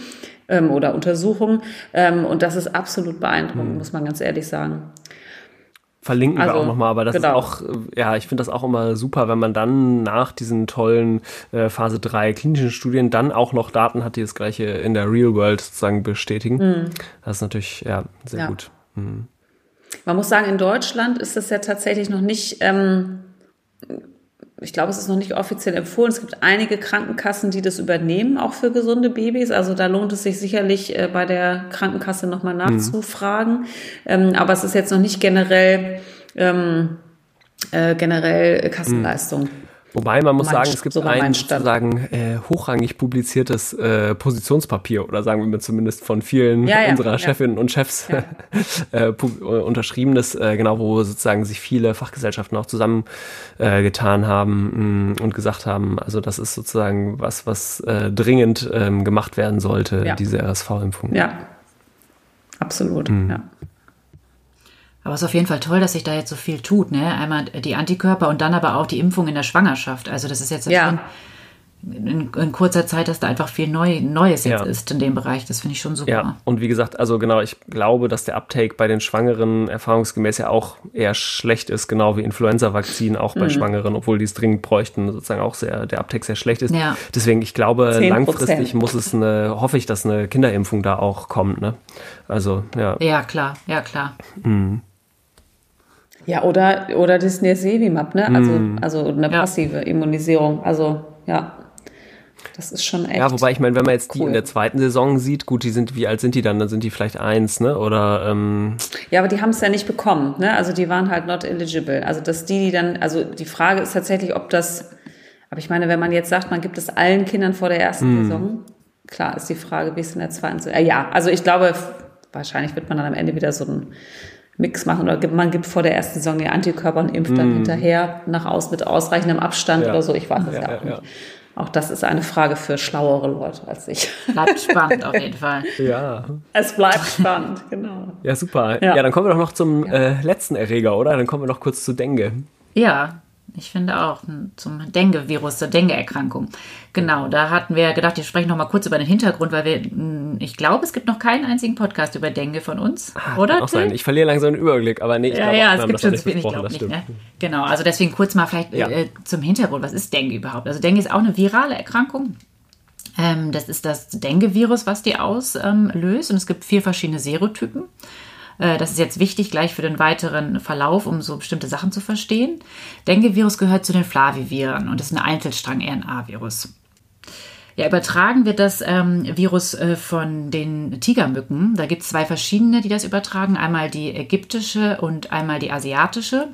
ähm, oder Untersuchung. Ähm, und das ist absolut beeindruckend, mhm. muss man ganz ehrlich sagen. Verlinken also, wir auch nochmal, aber das genau. ist auch, ja, ich finde das auch immer super, wenn man dann nach diesen tollen äh, Phase 3 klinischen Studien dann auch noch Daten hat, die das gleiche in der Real World sozusagen bestätigen. Mhm. Das ist natürlich, ja, sehr ja. gut. Mhm. Man muss sagen, in Deutschland ist das ja tatsächlich noch nicht ähm, ich glaube, es ist noch nicht offiziell empfohlen. Es gibt einige Krankenkassen, die das übernehmen, auch für gesunde Babys. Also da lohnt es sich sicherlich äh, bei der Krankenkasse nochmal mhm. nachzufragen. Mhm. Ähm, aber es ist jetzt noch nicht generell ähm, äh, generell Kassenleistung. Mhm. Wobei man muss mein, sagen, es gibt ein sozusagen äh, hochrangig publiziertes äh, Positionspapier oder sagen wir mal zumindest von vielen ja, ja, unserer ja. Chefinnen und Chefs äh, äh, unterschriebenes, äh, genau wo sozusagen sich viele Fachgesellschaften auch zusammengetan äh, haben mh, mm, und gesagt haben, also das ist sozusagen was, was äh, dringend ähm, gemacht werden sollte, diese RSV-Impfung. Ja, absolut. Mhm. Ja. Aber es ist auf jeden Fall toll, dass sich da jetzt so viel tut. Ne? Einmal die Antikörper und dann aber auch die Impfung in der Schwangerschaft. Also das ist jetzt ja. in, in, kurzer Zeit, dass da einfach viel Neu, Neues jetzt ja. ist in dem Bereich. Das finde ich schon super. Ja, und wie gesagt, also genau, ich glaube, dass der Uptake bei den Schwangeren erfahrungsgemäß ja auch eher schlecht ist, genau wie Influenza-Vakzin auch bei mhm. Schwangeren, obwohl die es dringend bräuchten, sozusagen auch sehr, der Uptake sehr schlecht ist. Ja. Deswegen, ich glaube, 10%. langfristig muss es eine, hoffe ich, dass eine Kinderimpfung da auch kommt. Ne? Also, ja. Ja, klar, ja, klar. Mhm. Ja, oder, oder das Nirsevimab, ne? Also, mm. also eine passive ja. Immunisierung. Also, ja. Das ist schon echt. Ja, wobei ich meine, wenn man jetzt cool. die in der zweiten Saison sieht, gut, die sind, wie alt sind die dann? Dann sind die vielleicht eins, ne? Oder ähm Ja, aber die haben es ja nicht bekommen, ne? Also die waren halt not eligible. Also dass die, die dann, also die Frage ist tatsächlich, ob das, aber ich meine, wenn man jetzt sagt, man gibt es allen Kindern vor der ersten mm. Saison, klar ist die Frage, wie es in der zweiten Saison. Äh, ja, also ich glaube, wahrscheinlich wird man dann am Ende wieder so ein Mix machen oder man gibt vor der ersten Saison die Antikörper und impft dann mm. hinterher nach aus mit ausreichendem Abstand ja. oder so. Ich weiß es ja, ja auch nicht. Auch das ist eine Frage für schlauere Leute als ich. Bleibt spannend auf jeden Fall. Ja. Es bleibt spannend, genau. Ja, super. Ja, dann kommen wir doch noch zum äh, letzten Erreger, oder? Dann kommen wir noch kurz zu Dengue. Ja, ich finde auch zum Dengue-Virus, zur Dengue-Erkrankung. Genau, da hatten wir gedacht, wir sprechen noch mal kurz über den Hintergrund, weil wir, ich glaube, es gibt noch keinen einzigen Podcast über Dengue von uns, ah, oder? Kann auch sein. Ich verliere langsam den Überblick, aber nee, ich ja, glaube, ja, es gibt schon zu wenig, glaube ich. Ne? Genau, also deswegen kurz mal vielleicht ja. äh, zum Hintergrund. Was ist Dengue überhaupt? Also Dengue ist auch eine virale Erkrankung. Ähm, das ist das Dengue-Virus, was die auslöst ähm, und es gibt vier verschiedene Serotypen. Äh, das ist jetzt wichtig gleich für den weiteren Verlauf, um so bestimmte Sachen zu verstehen. Dengue-Virus gehört zu den Flaviviren und ist ein Einzelstrang-RNA-Virus. Ja, übertragen wird das ähm, Virus äh, von den Tigermücken. Da gibt es zwei verschiedene, die das übertragen. Einmal die ägyptische und einmal die asiatische.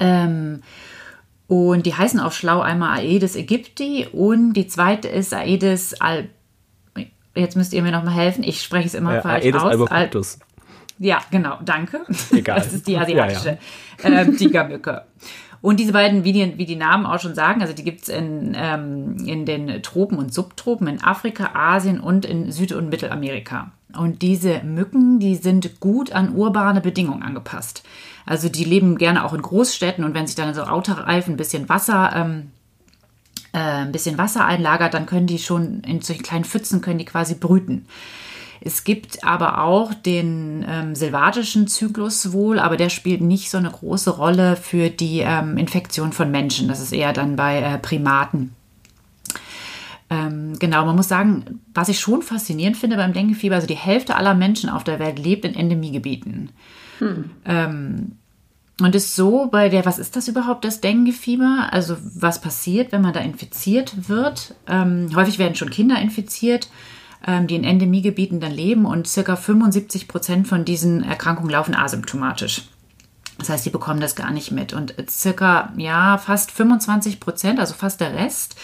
Ähm, und die heißen auf schlau einmal Aedes aegypti und die zweite ist Aedes al. Jetzt müsst ihr mir noch mal helfen. Ich spreche es immer äh, falsch Aedes aus. Albopictus. Ja, genau, danke. Egal. Das ist die asiatische ja, ja. Äh, Tigermücke. Und diese beiden, wie die, wie die Namen auch schon sagen, also die gibt's in, ähm, in den Tropen und Subtropen in Afrika, Asien und in Süd- und Mittelamerika. Und diese Mücken, die sind gut an urbane Bedingungen angepasst. Also die leben gerne auch in Großstädten und wenn sich dann so Autoreifen ein bisschen Wasser ähm, äh, ein bisschen Wasser einlagert, dann können die schon in solchen kleinen Pfützen können die quasi brüten. Es gibt aber auch den ähm, silvatischen Zyklus wohl, aber der spielt nicht so eine große Rolle für die ähm, Infektion von Menschen. Das ist eher dann bei äh, Primaten. Ähm, genau, man muss sagen, was ich schon faszinierend finde beim Denguefieber, also die Hälfte aller Menschen auf der Welt lebt in Endemiegebieten. Hm. Ähm, und ist so bei der, was ist das überhaupt, das Denguefieber? Also was passiert, wenn man da infiziert wird? Ähm, häufig werden schon Kinder infiziert. Ähm, die in Endemiegebieten dann leben und circa 75 Prozent von diesen Erkrankungen laufen asymptomatisch. Das heißt, die bekommen das gar nicht mit. Und circa, ja, fast 25 Prozent, also fast der Rest,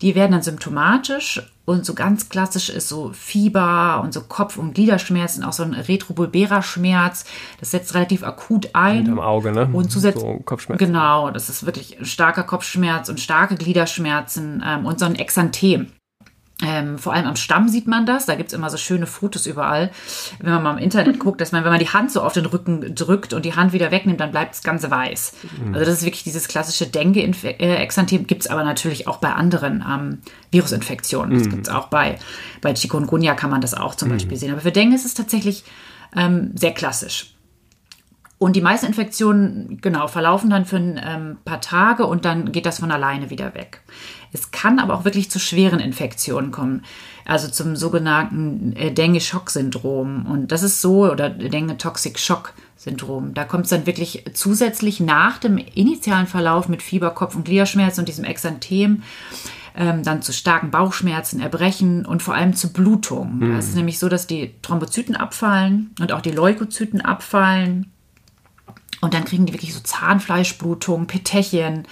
die werden dann symptomatisch und so ganz klassisch ist so Fieber und so Kopf- und Gliederschmerzen, auch so ein retrobulbärer Schmerz. Das setzt relativ akut ein. Am Auge, ne? Und zusätzlich. So Kopfschmerzen. Genau, das ist wirklich starker Kopfschmerz und starke Gliederschmerzen ähm, und so ein Exanthem. Ähm, vor allem am Stamm sieht man das. Da gibt es immer so schöne Fotos überall. Wenn man mal im Internet guckt, dass man, wenn man die Hand so auf den Rücken drückt und die Hand wieder wegnimmt, dann bleibt es ganz weiß. Mhm. Also das ist wirklich dieses klassische Dengue-Exanthem. Gibt es aber natürlich auch bei anderen ähm, Virusinfektionen. Das mhm. gibt es auch bei, bei Chikungunya kann man das auch zum mhm. Beispiel sehen. Aber für Dengue ist es tatsächlich ähm, sehr klassisch. Und die meisten Infektionen, genau, verlaufen dann für ein ähm, paar Tage und dann geht das von alleine wieder weg. Es kann aber auch wirklich zu schweren Infektionen kommen, also zum sogenannten äh, Dengue-Schock-Syndrom. Und das ist so, oder Dengue-Toxic-Shock-Syndrom. Da kommt es dann wirklich zusätzlich nach dem initialen Verlauf mit Fieber, Kopf- und Gliederschmerz und diesem Exanthem ähm, dann zu starken Bauchschmerzen, Erbrechen und vor allem zu Blutung. Mhm. Es ist nämlich so, dass die Thrombozyten abfallen und auch die Leukozyten abfallen Und dann kriegen die wirklich so Zahnfleischblutungen, Petechien.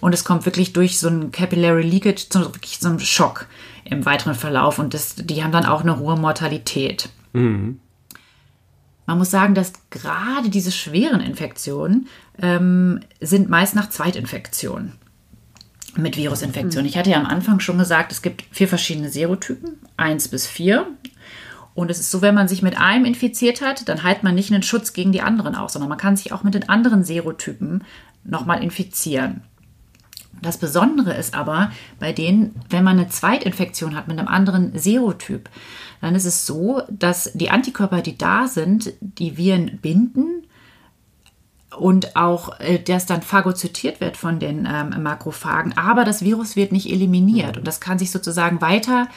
Und es kommt wirklich durch so ein Capillary Leakage zu wirklich so einem Schock im weiteren Verlauf. Und das, die haben dann auch eine hohe Mortalität. Mhm. Man muss sagen, dass gerade diese schweren Infektionen ähm, sind meist nach Zweitinfektionen mit Virusinfektion. Ich hatte ja am Anfang schon gesagt, es gibt vier verschiedene Serotypen, eins bis vier. Und es ist so, wenn man sich mit einem infiziert hat, dann hat man nicht einen Schutz gegen die anderen aus, sondern man kann sich auch mit den anderen Serotypen nochmal infizieren. Das Besondere ist aber bei denen, wenn man eine Zweitinfektion hat mit einem anderen Serotyp, dann ist es so, dass die Antikörper, die da sind, die Viren binden und auch äh, das dann phagozytiert wird von den ähm, Makrophagen, aber das Virus wird nicht eliminiert. Und das kann sich sozusagen weiter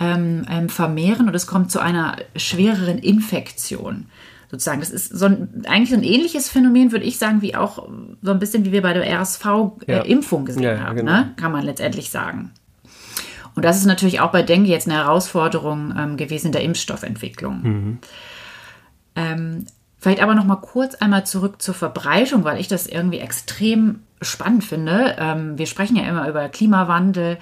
ähm, ähm, vermehren und es kommt zu einer schwereren Infektion. Sozusagen. Das ist so ein, eigentlich so ein ähnliches Phänomen, würde ich sagen, wie auch so ein bisschen wie wir bei der RSV-Impfung äh, gesehen ja, haben, genau. ne? kann man letztendlich sagen. Und das ist natürlich auch bei Dengue jetzt eine Herausforderung ähm, gewesen in der Impfstoffentwicklung. Mhm. Ähm, vielleicht aber noch mal kurz einmal zurück zur Verbreitung, weil ich das irgendwie extrem spannend finde. Ähm, wir sprechen ja immer über Klimawandel.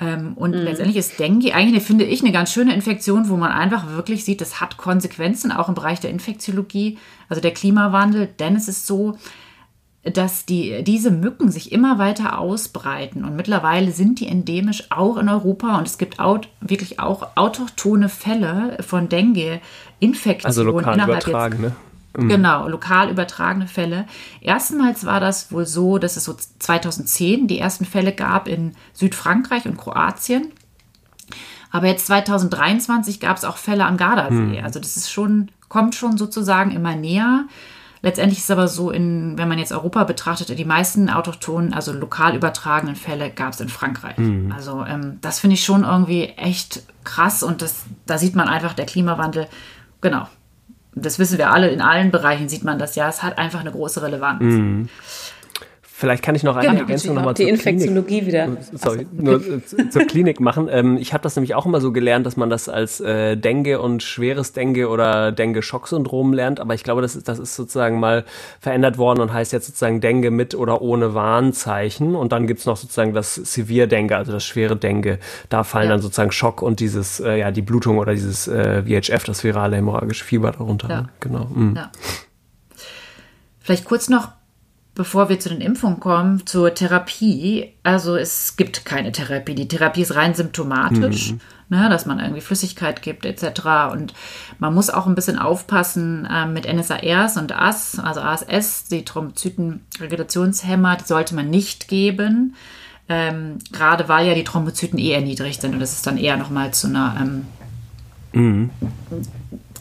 Ähm, und mhm. letztendlich ist Dengue eigentlich, finde ich, eine ganz schöne Infektion, wo man einfach wirklich sieht, das hat Konsequenzen, auch im Bereich der Infektiologie, also der Klimawandel. Denn es ist so, dass die, diese Mücken sich immer weiter ausbreiten und mittlerweile sind die endemisch auch in Europa und es gibt auch, wirklich auch autochtone Fälle von Dengue-Infektionen. Also lokal übertragen, ne? Mhm. Genau, lokal übertragene Fälle. Erstmals war das wohl so, dass es so 2010 die ersten Fälle gab in Südfrankreich und Kroatien. Aber jetzt 2023 gab es auch Fälle am Gardasee. Mhm. Also das ist schon, kommt schon sozusagen immer näher. Letztendlich ist es aber so, in, wenn man jetzt Europa betrachtet, die meisten autochthonen, also lokal übertragenen Fälle gab es in Frankreich. Mhm. Also ähm, das finde ich schon irgendwie echt krass und das, da sieht man einfach der Klimawandel, genau. Das wissen wir alle, in allen Bereichen sieht man das ja, es hat einfach eine große Relevanz. Mhm. Vielleicht kann ich noch eine genau, Ergänzung nochmal zur Infektiologie Klinik, wieder. Sorry, nur zur Klinik machen. Ähm, ich habe das nämlich auch immer so gelernt, dass man das als äh, Dengue und schweres Dengue oder Dengue-Schock-Syndrom lernt. Aber ich glaube, das ist, das ist sozusagen mal verändert worden und heißt jetzt sozusagen Dengue mit oder ohne Warnzeichen. Und dann gibt's noch sozusagen das Severe Dengue, also das schwere Dengue. Da fallen ja. dann sozusagen Schock und dieses, äh, ja, die Blutung oder dieses äh, VHF, das virale hämorrhagische Fieber darunter. Ja. Ne? Genau. Mhm. Ja. Vielleicht kurz noch bevor wir zu den Impfungen kommen, zur Therapie. Also es gibt keine Therapie. Die Therapie ist rein symptomatisch, mhm. ne, dass man irgendwie Flüssigkeit gibt etc. Und man muss auch ein bisschen aufpassen äh, mit NSARs und AS, also ASS, die Thrombozytenregulationshemmer, die sollte man nicht geben. Ähm, gerade weil ja die Thrombozyten eh erniedrigt sind und das ist dann eher nochmal zu einer ähm, mhm.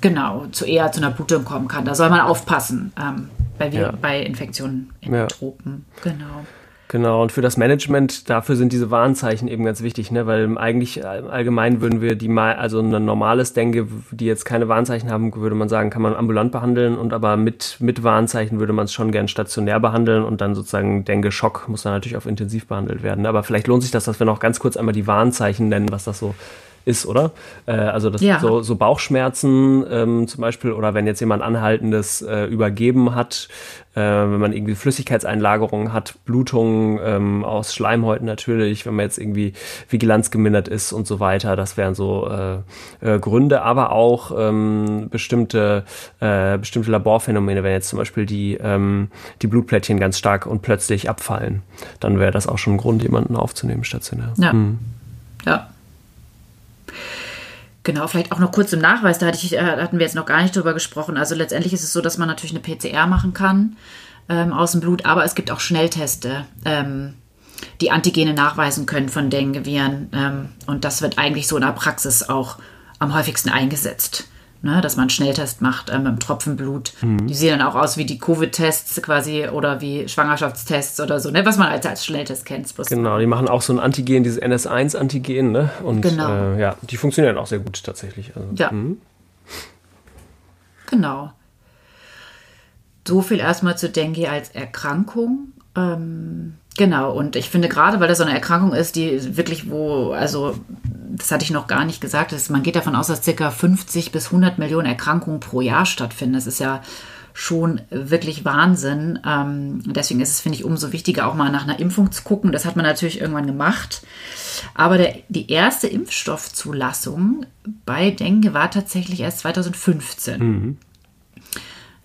genau, zu eher zu einer Blutung kommen kann. Da soll man aufpassen. Ähm, bei, ja. bei Infektionen in ja. Tropen. Genau. Genau, und für das Management, dafür sind diese Warnzeichen eben ganz wichtig, ne? weil eigentlich äh, allgemein würden wir die mal, also ein normales Dengue, die jetzt keine Warnzeichen haben, würde man sagen, kann man ambulant behandeln und aber mit, mit Warnzeichen würde man es schon gern stationär behandeln und dann sozusagen Dengue-Schock muss dann natürlich auf intensiv behandelt werden. Aber vielleicht lohnt sich das, dass wir noch ganz kurz einmal die Warnzeichen nennen, was das so ist, oder? Äh, also das ja. so, so Bauchschmerzen ähm, zum Beispiel oder wenn jetzt jemand Anhaltendes äh, übergeben hat, äh, wenn man irgendwie Flüssigkeitseinlagerungen hat, Blutungen ähm, aus Schleimhäuten natürlich, wenn man jetzt irgendwie Vigilanz gemindert ist und so weiter, das wären so äh, äh, Gründe, aber auch ähm, bestimmte, äh, bestimmte Laborphänomene, wenn jetzt zum Beispiel die, ähm, die Blutplättchen ganz stark und plötzlich abfallen, dann wäre das auch schon ein Grund, jemanden aufzunehmen stationär. Ja. Hm. Ja. Genau, vielleicht auch noch kurz im Nachweis, da hatte ich, äh, hatten wir jetzt noch gar nicht drüber gesprochen. Also letztendlich ist es so, dass man natürlich eine PCR machen kann ähm, aus dem Blut, aber es gibt auch Schnellteste, ähm, die Antigene nachweisen können von Dengue-Viren. Ähm, und das wird eigentlich so in der Praxis auch am häufigsten eingesetzt ne, dass man einen Schnelltest macht ähm, im Tropfenblut. Mhm. Die sehen dann auch aus wie die Covid-Tests quasi oder wie Schwangerschaftstests oder so, ne, was man als, als Schnelltest kennt. genau, die machen auch so ein Antigen, dieses NS1-Antigen, ne? Und genau. äh, ja, die funktionieren auch sehr gut tatsächlich. Also, ja. Mh. Genau. So viel erstmal zu Dengue als Erkrankung. Ähm, genau, und ich finde gerade, weil das so eine Erkrankung ist, die wirklich, wo, also, das hatte ich noch gar nicht gesagt, ist, man geht davon aus, dass ca. 50 bis 100 Millionen Erkrankungen pro Jahr stattfinden. Das ist ja schon wirklich Wahnsinn. Ähm, deswegen ist es, finde ich, umso wichtiger, auch mal nach einer Impfung zu gucken. Das hat man natürlich irgendwann gemacht. Aber der, die erste Impfstoffzulassung bei Dengue war tatsächlich erst 2015. Mhm.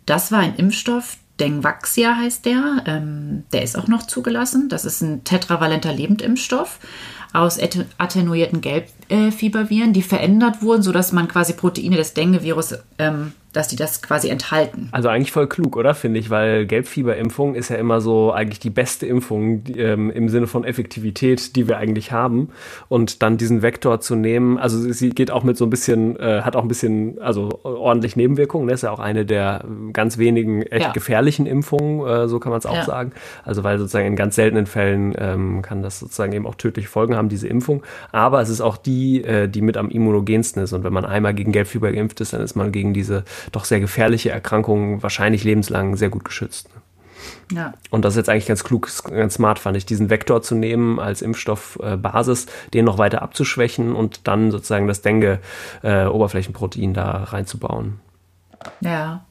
Das war ein Impfstoff, Dengvaxia heißt der. Ähm, der ist auch noch zugelassen. Das ist ein tetravalenter Lebendimpfstoff aus attenuierten Gelbfieberviren, die verändert wurden, sodass man quasi Proteine des Dengue-Virus ähm, dass die das quasi enthalten. Also eigentlich voll klug, oder finde ich, weil Gelbfieberimpfung ist ja immer so eigentlich die beste Impfung ähm, im Sinne von Effektivität, die wir eigentlich haben. Und dann diesen Vektor zu nehmen, also sie geht auch mit so ein bisschen, äh, hat auch ein bisschen, also ordentlich Nebenwirkungen. Das ne? ist ja auch eine der ganz wenigen echt ja. gefährlichen Impfungen, äh, so kann man es auch ja. sagen. Also weil sozusagen in ganz seltenen Fällen ähm, kann das sozusagen eben auch tödliche Folgen haben, diese Impfung. Aber es ist auch die, äh, die mit am immunogensten ist. Und wenn man einmal gegen Gelbfieber geimpft ist, dann ist man gegen diese doch sehr gefährliche Erkrankungen wahrscheinlich lebenslang sehr gut geschützt. Ja. Und das ist jetzt eigentlich ganz klug, ganz smart, fand ich, diesen Vektor zu nehmen als Impfstoffbasis, äh, den noch weiter abzuschwächen und dann sozusagen das Dengue-Oberflächenprotein äh, da reinzubauen. Ja.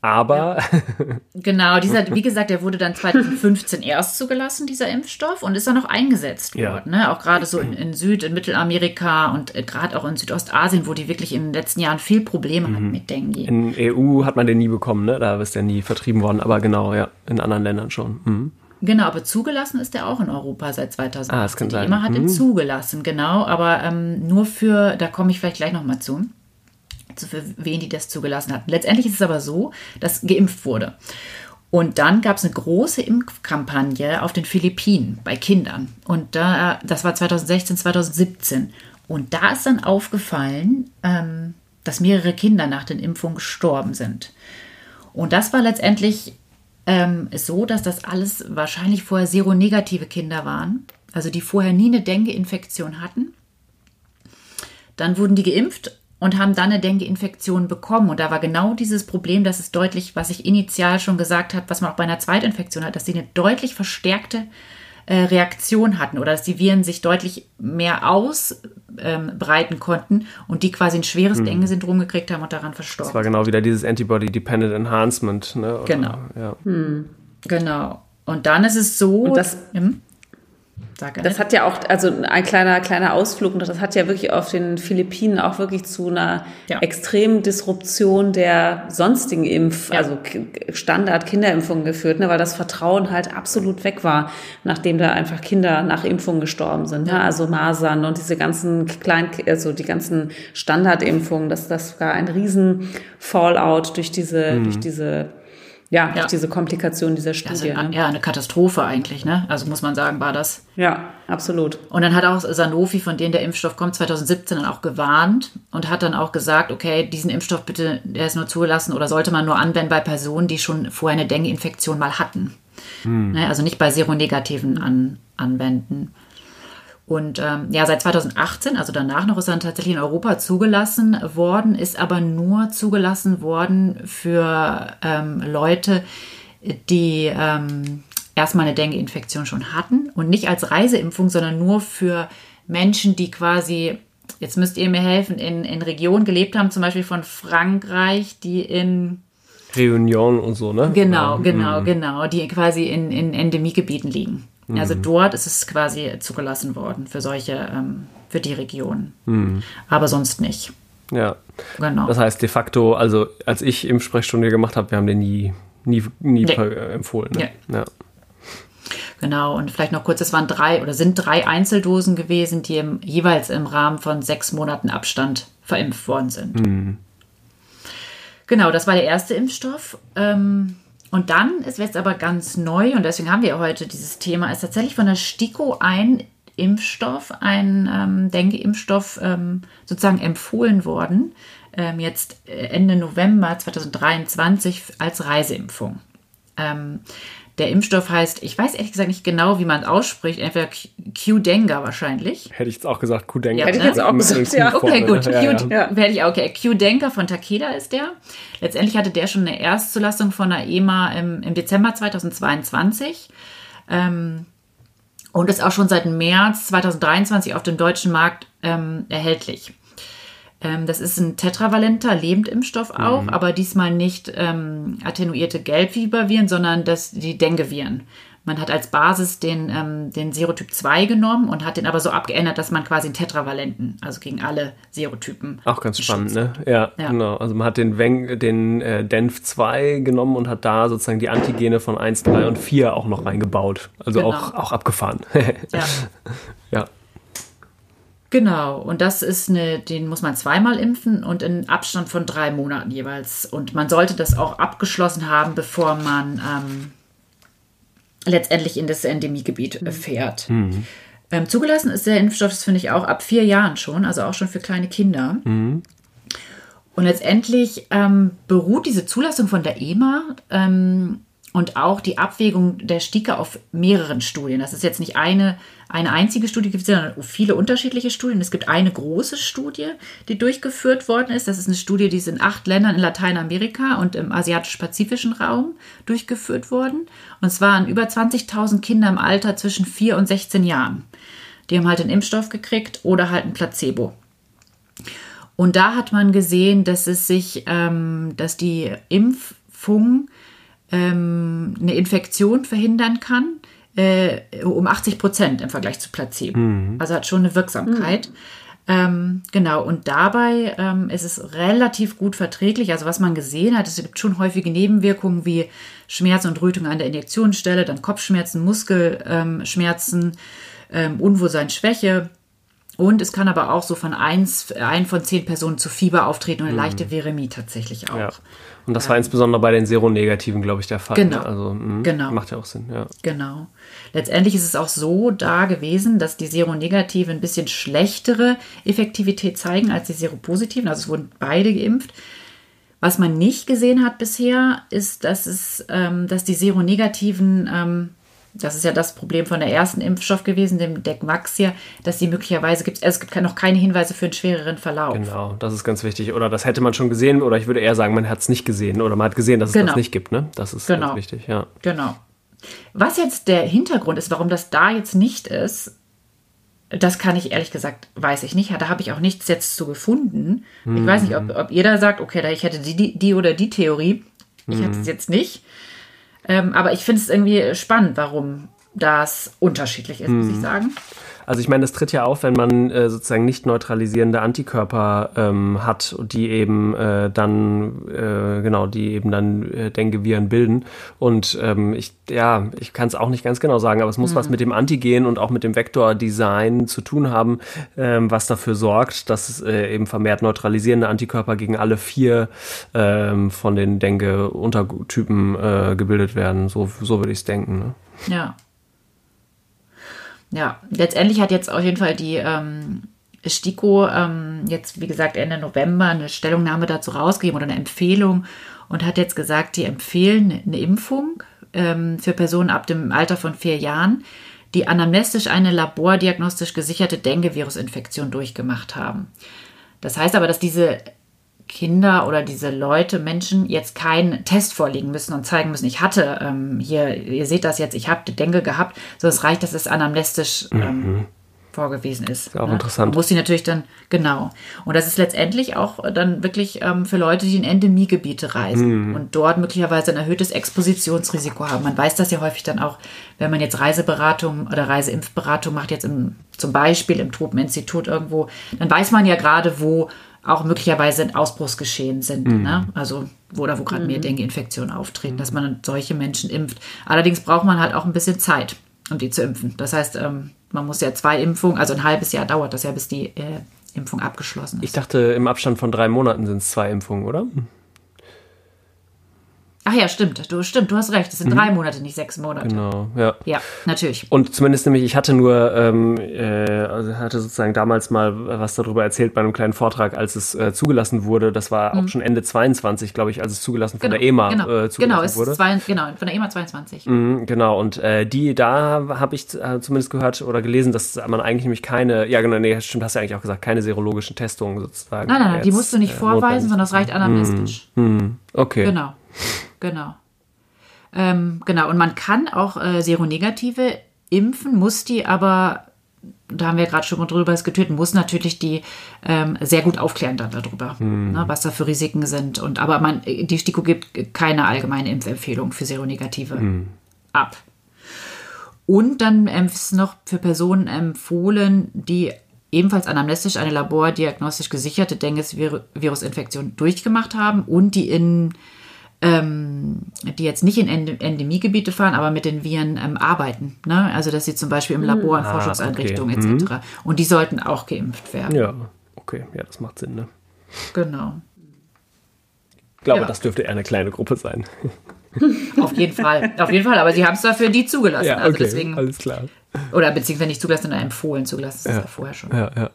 Aber. Ja. Genau, dieser, wie gesagt, der wurde dann 2015 erst zugelassen, dieser Impfstoff, und ist dann noch eingesetzt ja. worden. Ne? Auch gerade so in, in, Süd-, in Mittelamerika und äh, gerade auch in Südostasien, wo die wirklich in den letzten Jahren viel Probleme mhm. hatten mit Dengue. In EU hat man den nie bekommen, ne? Da ist der nie vertrieben worden, aber genau, ja, in anderen Ländern schon. Mhm. Genau, aber zugelassen ist der auch in Europa seit 2000. Ah, das kann sein. Immer hat mhm. ihn zugelassen, genau, aber ähm, nur für, da komme ich vielleicht gleich nochmal zu für wen die das zugelassen hatten. Letztendlich ist es aber so, dass geimpft wurde. Und dann gab es eine große Impfkampagne auf den Philippinen bei Kindern. Und da, das war 2016, 2017. Und da ist dann aufgefallen, ähm, dass mehrere Kinder nach den Impfungen gestorben sind. Und das war letztendlich ähm, so, dass das alles wahrscheinlich vorher seronegative Kinder waren, also die vorher nie eine Dengue-Infektion hatten. Dann wurden die geimpft und haben dann eine Dengue-Infektion bekommen. Und da war genau dieses Problem, dass es deutlich, was ich initial schon gesagt habe, was man auch bei einer Zweitinfektion hat, dass sie eine deutlich verstärkte äh, Reaktion hatten oder dass die Viren sich deutlich mehr ausbreiten ähm, konnten und die quasi ein schweres mhm. Dengue-Syndrom gekriegt haben und daran verstorben. Das war genau wieder dieses Antibody-Dependent Enhancement. Ne? Oder, genau. Ja. Hm. Genau. Und dann ist es so. Und das, hm? Das hat ja auch, also ein kleiner, kleiner Ausflug, und das hat ja wirklich auf den Philippinen auch wirklich zu einer ja. extremen Disruption der sonstigen Impf-, ja. also Standard-Kinderimpfungen geführt, ne, weil das Vertrauen halt absolut weg war, nachdem da einfach Kinder nach Impfungen gestorben sind. Ne? Also Masern und diese ganzen kleinen, also die ganzen Standardimpfungen, das, das war ein riesen Fallout durch diese, mhm. durch diese ja, ja. diese Komplikation dieser Studie. Also, ne? Ja, eine Katastrophe eigentlich, ne? Also muss man sagen, war das. Ja, absolut. Und dann hat auch Sanofi, von denen der Impfstoff kommt, 2017 dann auch gewarnt und hat dann auch gesagt, okay, diesen Impfstoff bitte, der ist nur zugelassen oder sollte man nur anwenden bei Personen, die schon vorher eine Dengue-Infektion mal hatten. Hm. Ne? Also nicht bei Seronegativen an, anwenden. Und ähm, ja, seit 2018, also danach noch, ist er dann tatsächlich in Europa zugelassen worden, ist aber nur zugelassen worden für ähm, Leute, die ähm, erstmal eine Dengue-Infektion schon hatten und nicht als Reiseimpfung, sondern nur für Menschen, die quasi, jetzt müsst ihr mir helfen, in, in Regionen gelebt haben, zum Beispiel von Frankreich, die in Réunion und so, ne? Genau, genau, mhm. genau, die quasi in, in Endemiegebieten liegen. Mhm. Also dort ist es quasi zugelassen worden für solche, ähm, für die Region. Mhm. Aber sonst nicht. Ja. Genau. Das heißt de facto, also als ich Impfsprechstunde gemacht habe, wir haben den nie, nie, nie nee. empfohlen. Ne? Ja. ja. Genau, und vielleicht noch kurz, es waren drei oder sind drei Einzeldosen gewesen, die im, jeweils im Rahmen von sechs Monaten Abstand verimpft worden sind. Mhm. Genau, das war der erste Impfstoff. Ähm, und dann ist jetzt aber ganz neu, und deswegen haben wir heute dieses Thema, ist tatsächlich von der STIKO ein Impfstoff, ein ähm, Dengue-Impfstoff ähm, sozusagen empfohlen worden, ähm, jetzt Ende November 2023 als Reiseimpfung. Der Impfstoff heißt, ich weiß ehrlich gesagt nicht genau, wie man es ausspricht, entweder Q-Denga wahrscheinlich. Hätte ich jetzt auch gesagt, Q-Denga. Ja, Hätte ich jetzt auch gesagt, ja. Okay, gut. Ja, ja. ja. Werde ich okay. Q-Denga von Takeda ist der. Letztendlich hatte der schon eine Erstzulassung von der EMA im, im Dezember 2022. Ähm, und ist auch schon seit März 2023 auf dem deutschen Markt ähm, erhältlich. Ähm, das ist ein tetravalenter Lebendimpfstoff auch, mhm. aber diesmal nicht ähm, attenuierte Gelbfieberviren, sondern das, die Dengue-Viren. Man hat als Basis den, ähm, den Serotyp 2 genommen und hat den aber so abgeändert, dass man quasi einen Tetravalenten, also gegen alle Serotypen. Auch ganz spannend, ne? Ja, ja, genau. Also man hat den, Weng, den äh, DENF 2 genommen und hat da sozusagen die Antigene von 1, 3 und 4 auch noch reingebaut. Also genau. auch, auch abgefahren. ja. ja. Genau, und das ist eine, den muss man zweimal impfen und in Abstand von drei Monaten jeweils. Und man sollte das auch abgeschlossen haben, bevor man ähm, letztendlich in das Endemiegebiet mhm. fährt. Mhm. Ähm, zugelassen ist der Impfstoff, das finde ich auch, ab vier Jahren schon, also auch schon für kleine Kinder. Mhm. Und letztendlich ähm, beruht diese Zulassung von der EMA ähm, und auch die Abwägung der Stike auf mehreren Studien. Das ist jetzt nicht eine, eine einzige Studie, sondern viele unterschiedliche Studien. Es gibt eine große Studie, die durchgeführt worden ist. Das ist eine Studie, die ist in acht Ländern in Lateinamerika und im asiatisch-pazifischen Raum durchgeführt worden. Und zwar an über 20.000 Kinder im Alter zwischen 4 und 16 Jahren. Die haben halt einen Impfstoff gekriegt oder halt ein Placebo. Und da hat man gesehen, dass es sich, ähm, dass die Impfung ähm, eine Infektion verhindern kann, äh, um 80 Prozent im Vergleich zu Placebo. Mhm. Also hat schon eine Wirksamkeit. Mhm. Ähm, genau, und dabei ähm, ist es relativ gut verträglich. Also was man gesehen hat, es gibt schon häufige Nebenwirkungen wie Schmerz und Rötung an der Injektionsstelle, dann Kopfschmerzen, Muskelschmerzen, ähm, Unwohlsein, Schwäche. Und es kann aber auch so von eins, ein von zehn Personen zu Fieber auftreten und eine mhm. leichte Viremie tatsächlich auch. Ja. Und das war ähm, insbesondere bei den Seronegativen, glaube ich, der Fall. Genau. Also mh, genau. macht ja auch Sinn. Ja. Genau. Letztendlich ist es auch so da gewesen, dass die Seronegative ein bisschen schlechtere Effektivität zeigen als die Seropositiven. Also es wurden beide geimpft. Was man nicht gesehen hat bisher, ist, dass es, ähm, dass die Seronegativen ähm, das ist ja das Problem von der ersten Impfstoff gewesen, dem Decmaxia, dass sie möglicherweise gibt es gibt noch keine Hinweise für einen schwereren Verlauf. Genau, das ist ganz wichtig. Oder das hätte man schon gesehen, oder ich würde eher sagen, man hat es nicht gesehen oder man hat gesehen, dass es genau. das nicht gibt. Ne? Das ist genau. ganz wichtig, ja. Genau. Was jetzt der Hintergrund ist, warum das da jetzt nicht ist, das kann ich ehrlich gesagt, weiß ich nicht. Da habe ich auch nichts jetzt zu gefunden. Ich mhm. weiß nicht, ob, ob jeder sagt, okay, ich hätte die, die, die oder die Theorie. Ich mhm. hatte es jetzt nicht. Ähm, aber ich finde es irgendwie spannend, warum das unterschiedlich ist, hm. muss ich hm. sagen. Also ich meine, das tritt ja auf, wenn man äh, sozusagen nicht neutralisierende Antikörper ähm, hat, die eben äh, dann äh, genau, die eben dann äh, Dengue-Viren bilden. Und ähm, ich ja, ich kann es auch nicht ganz genau sagen, aber es muss mhm. was mit dem Antigen und auch mit dem Vektordesign zu tun haben, ähm, was dafür sorgt, dass äh, eben vermehrt neutralisierende Antikörper gegen alle vier ähm, von den Dengue-Untertypen äh, gebildet werden. So, so würde ich es denken. Ne? Ja. Ja, letztendlich hat jetzt auf jeden Fall die ähm, STIKO ähm, jetzt, wie gesagt, Ende November eine Stellungnahme dazu rausgegeben oder eine Empfehlung und hat jetzt gesagt, die empfehlen eine Impfung ähm, für Personen ab dem Alter von vier Jahren, die anamnestisch eine labordiagnostisch gesicherte Dengue-Virusinfektion durchgemacht haben. Das heißt aber, dass diese Kinder oder diese Leute, Menschen jetzt keinen Test vorlegen müssen und zeigen müssen, ich hatte ähm, hier, ihr seht das jetzt, ich habe Dengue gehabt, so es reicht, dass es anamnestisch ähm, mhm. vorgewiesen ist. ist auch ne? interessant. Man muss sie natürlich dann, genau. Und das ist letztendlich auch dann wirklich ähm, für Leute, die in Endemiegebiete reisen mhm. und dort möglicherweise ein erhöhtes Expositionsrisiko haben. Man weiß das ja häufig dann auch, wenn man jetzt Reiseberatung oder Reiseimpfberatung macht, jetzt im, zum Beispiel im Tropeninstitut irgendwo, dann weiß man ja gerade, wo auch möglicherweise ein Ausbruchsgeschehen sind. Mhm. Ne? Also wo oder wo gerade mhm. mehr Dengue-Infektionen auftreten, dass man solche Menschen impft. Allerdings braucht man halt auch ein bisschen Zeit, um die zu impfen. Das heißt, ähm, man muss ja zwei Impfungen, also ein halbes Jahr dauert das ja, bis die äh, Impfung abgeschlossen ist. Ich dachte, im Abstand von drei Monaten sind es zwei Impfungen, oder? Ach ja, stimmt. Du stimmt, du hast recht. Es sind mhm. drei Monate, nicht sechs Monate. Genau, ja. Ja, natürlich. Und zumindest nämlich, ich hatte nur, ähm, äh, also hatte sozusagen damals mal was darüber erzählt bei einem kleinen Vortrag, als es äh, zugelassen wurde. Das war mhm. auch schon Ende 22, glaube ich, als es zugelassen von genau, der EMA genau, äh, zugelassen genau, wurde. Zwei, genau, von der EMA 22. Mhm, genau, und äh, die, da habe ich äh, zumindest gehört oder gelesen, dass man eigentlich nämlich keine, ja genau, nee, stimmt, hast du ja eigentlich auch gesagt, keine serologischen Testungen sozusagen. Nein, nein, nein, die musst du nicht äh, vorweisen, sondern das reicht anamnestisch. Mhm. Okay. Genau, genau. Ähm, genau, und man kann auch äh, Seronegative impfen, muss die aber da haben wir gerade schon mal drüber diskutiert, muss natürlich die ähm, sehr gut aufklären dann darüber, hm. ne, was da für Risiken sind. Und aber man, die STIKO gibt keine allgemeine Impfempfehlung für Seronegative hm. ab. Und dann ist noch für Personen empfohlen, die ebenfalls anamnestisch eine labordiagnostisch gesicherte Dengue-Virusinfektion durchgemacht haben und die in ähm, die jetzt nicht in Endemiegebiete fahren, aber mit den Viren ähm, arbeiten. Ne? Also dass sie zum Beispiel im Labor, in ah, Forschungseinrichtungen okay. etc. Mhm. Und die sollten auch geimpft werden. Ja, okay, ja, das macht Sinn. Ne? Genau. Ich glaube, ja. das dürfte eher eine kleine Gruppe sein. Auf jeden Fall, auf jeden Fall. Aber sie haben es dafür die zugelassen. Ja, also okay, also deswegen, alles klar. Oder beziehungsweise nicht zugelassen, sondern empfohlen zugelassen. Das ja. ist ja vorher schon. Ja, ja.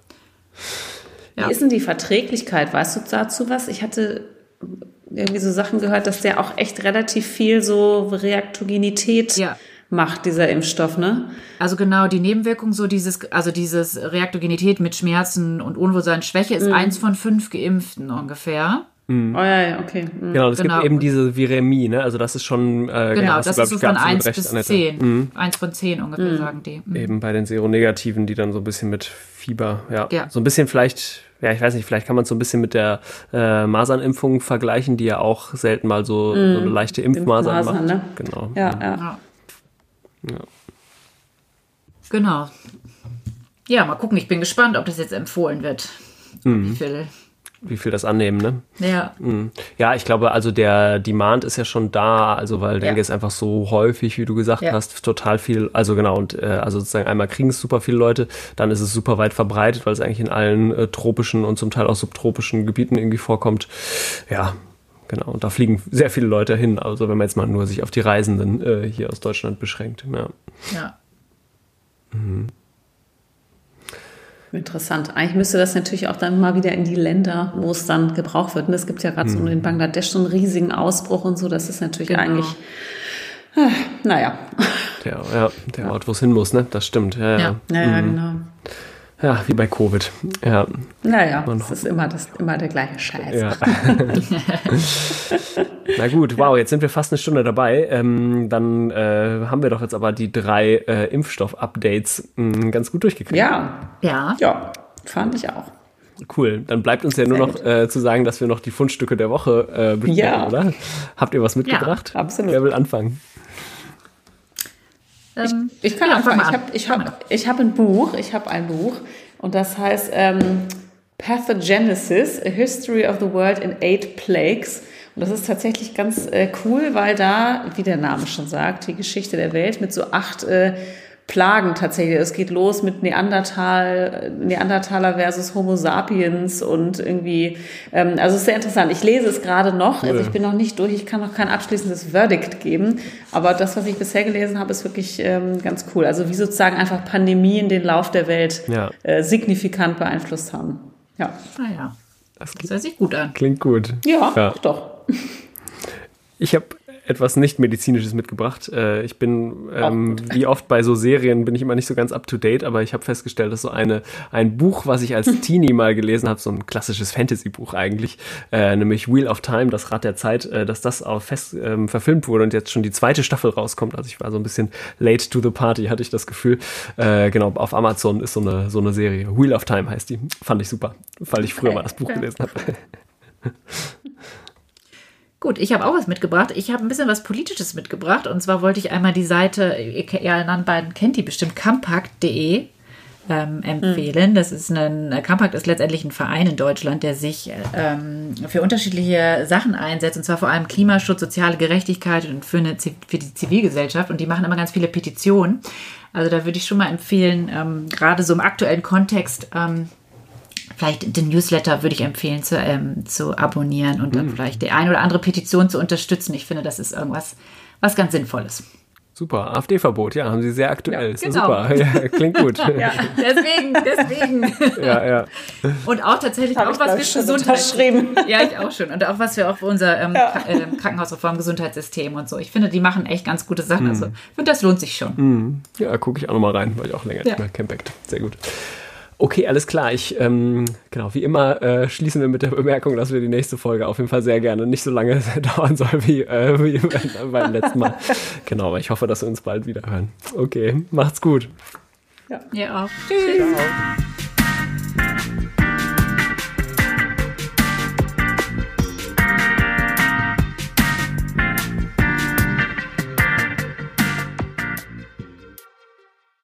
Wie ist denn die Verträglichkeit? Weißt du dazu was? Ich hatte irgendwie so Sachen gehört, dass der auch echt relativ viel so Reaktogenität ja. macht, dieser Impfstoff, ne? Also genau, die Nebenwirkung, so dieses, also dieses Reaktogenität mit Schmerzen und Unwohlsein, Schwäche ist mhm. eins von fünf Geimpften ungefähr. Mhm. Oh ja, ja, okay. Mhm. Genau, es genau. gibt eben diese Viremie, ne? Also das ist schon äh, genau, das ist so von 1 bis 10. Mhm. 1 von 10 ungefähr, mhm. sagen die. Mhm. Eben bei den Seronegativen, die dann so ein bisschen mit Fieber, ja, ja. so ein bisschen vielleicht, ja, ich weiß nicht, vielleicht kann man es so ein bisschen mit der äh, Masernimpfung vergleichen, die ja auch selten mal so, mhm. so eine leichte Impfmasern, Impfmasern macht. Ne? Genau. Ja, ja. ja. Genau. Ja, mal gucken, ich bin gespannt, ob das jetzt empfohlen wird. Wie viel wie viel das annehmen, ne? Ja. Mhm. Ja, ich glaube, also der Demand ist ja schon da, also weil Dengue ja. ist einfach so häufig, wie du gesagt ja. hast, total viel, also genau, und äh, also sozusagen einmal kriegen es super viele Leute, dann ist es super weit verbreitet, weil es eigentlich in allen äh, tropischen und zum Teil auch subtropischen Gebieten irgendwie vorkommt. Ja, genau, und da fliegen sehr viele Leute hin, also wenn man jetzt mal nur sich auf die Reisenden äh, hier aus Deutschland beschränkt. Ja. ja. Mhm. Interessant. Eigentlich müsste das natürlich auch dann mal wieder in die Länder, wo es dann gebraucht wird. Und es gibt ja gerade so in Bangladesch so einen riesigen Ausbruch und so. Das ist natürlich genau. eigentlich, äh, naja. Der, ja, der Ort, wo es hin muss, ne? Das stimmt. Ja, ja. ja, ja mhm. genau. Ja, wie bei Covid. Ja. Naja, es ist immer, das, immer der gleiche Scheiß. Ja. Na gut, wow, jetzt sind wir fast eine Stunde dabei. Ähm, dann äh, haben wir doch jetzt aber die drei äh, Impfstoff-Updates hm, ganz gut durchgekriegt. Ja. Ja. Ja, fand ich auch. Cool. Dann bleibt uns ja nur noch äh, zu sagen, dass wir noch die Fundstücke der Woche äh, besprechen, ja. oder? Habt ihr was mitgebracht? Ja, absolut. Wer will anfangen? Ähm, ich, ich, kann ja, anfangen. Ich habe ich hab, ich hab ein Buch. Ich habe ein Buch. Und das heißt ähm, Pathogenesis, A History of the World in Eight Plagues. Und das ist tatsächlich ganz äh, cool, weil da, wie der Name schon sagt, die Geschichte der Welt mit so acht äh, Plagen tatsächlich. Es geht los mit Neandertal, Neandertaler versus Homo sapiens und irgendwie, ähm, also es ist sehr interessant. Ich lese es gerade noch, also ich bin noch nicht durch, ich kann noch kein abschließendes Verdict geben, aber das, was ich bisher gelesen habe, ist wirklich ähm, ganz cool. Also wie sozusagen einfach Pandemien den Lauf der Welt ja. äh, signifikant beeinflusst haben. Ja. Ah ja. Das, das hört sich gut an. Klingt gut. Ja, ja. doch. Ich habe etwas nicht-medizinisches mitgebracht. Äh, ich bin, ähm, wie oft bei so Serien, bin ich immer nicht so ganz up-to-date, aber ich habe festgestellt, dass so eine, ein Buch, was ich als Teenie mal gelesen habe, so ein klassisches Fantasy-Buch eigentlich, äh, nämlich Wheel of Time, das Rad der Zeit, äh, dass das auch fest ähm, verfilmt wurde und jetzt schon die zweite Staffel rauskommt. Also ich war so ein bisschen late to the party, hatte ich das Gefühl. Äh, genau, auf Amazon ist so eine, so eine Serie. Wheel of Time heißt die. Fand ich super, weil ich früher mal das Buch gelesen habe. Gut, ich habe auch was mitgebracht. Ich habe ein bisschen was Politisches mitgebracht. Und zwar wollte ich einmal die Seite, ihr, ihr beiden kennt die bestimmt, campact.de ähm, empfehlen. Mhm. Das ist ein, Campact ist letztendlich ein Verein in Deutschland, der sich ähm, für unterschiedliche Sachen einsetzt, und zwar vor allem Klimaschutz, soziale Gerechtigkeit und für, eine, für die Zivilgesellschaft. Und die machen immer ganz viele Petitionen. Also da würde ich schon mal empfehlen, ähm, gerade so im aktuellen Kontext, ähm, vielleicht den Newsletter würde ich empfehlen zu, ähm, zu abonnieren und dann mhm. vielleicht die ein oder andere Petition zu unterstützen. Ich finde, das ist irgendwas, was ganz Sinnvolles. Super, AfD-Verbot, ja, haben Sie sehr aktuell. Ja, genau. Super, ja, klingt gut. ja, deswegen, deswegen. Ja, ja. Und auch tatsächlich Hab auch was für Gesundheit. Ja, ich auch schon. Und auch was für auch für unser ähm, ja. äh, Krankenhausreform, Gesundheitssystem und so. Ich finde, die machen echt ganz gute Sachen. Mhm. Also, ich finde, das lohnt sich schon. Mhm. Ja, gucke ich auch nochmal rein, weil ich auch länger ja. nicht mehr Campact. Sehr gut. Okay, alles klar. Ich, ähm, genau, wie immer äh, schließen wir mit der Bemerkung, dass wir die nächste Folge auf jeden Fall sehr gerne nicht so lange dauern soll wie, äh, wie beim letzten Mal. genau, aber ich hoffe, dass wir uns bald wieder hören. Okay, macht's gut. Ja, ja auch. Tschüss. Ciao.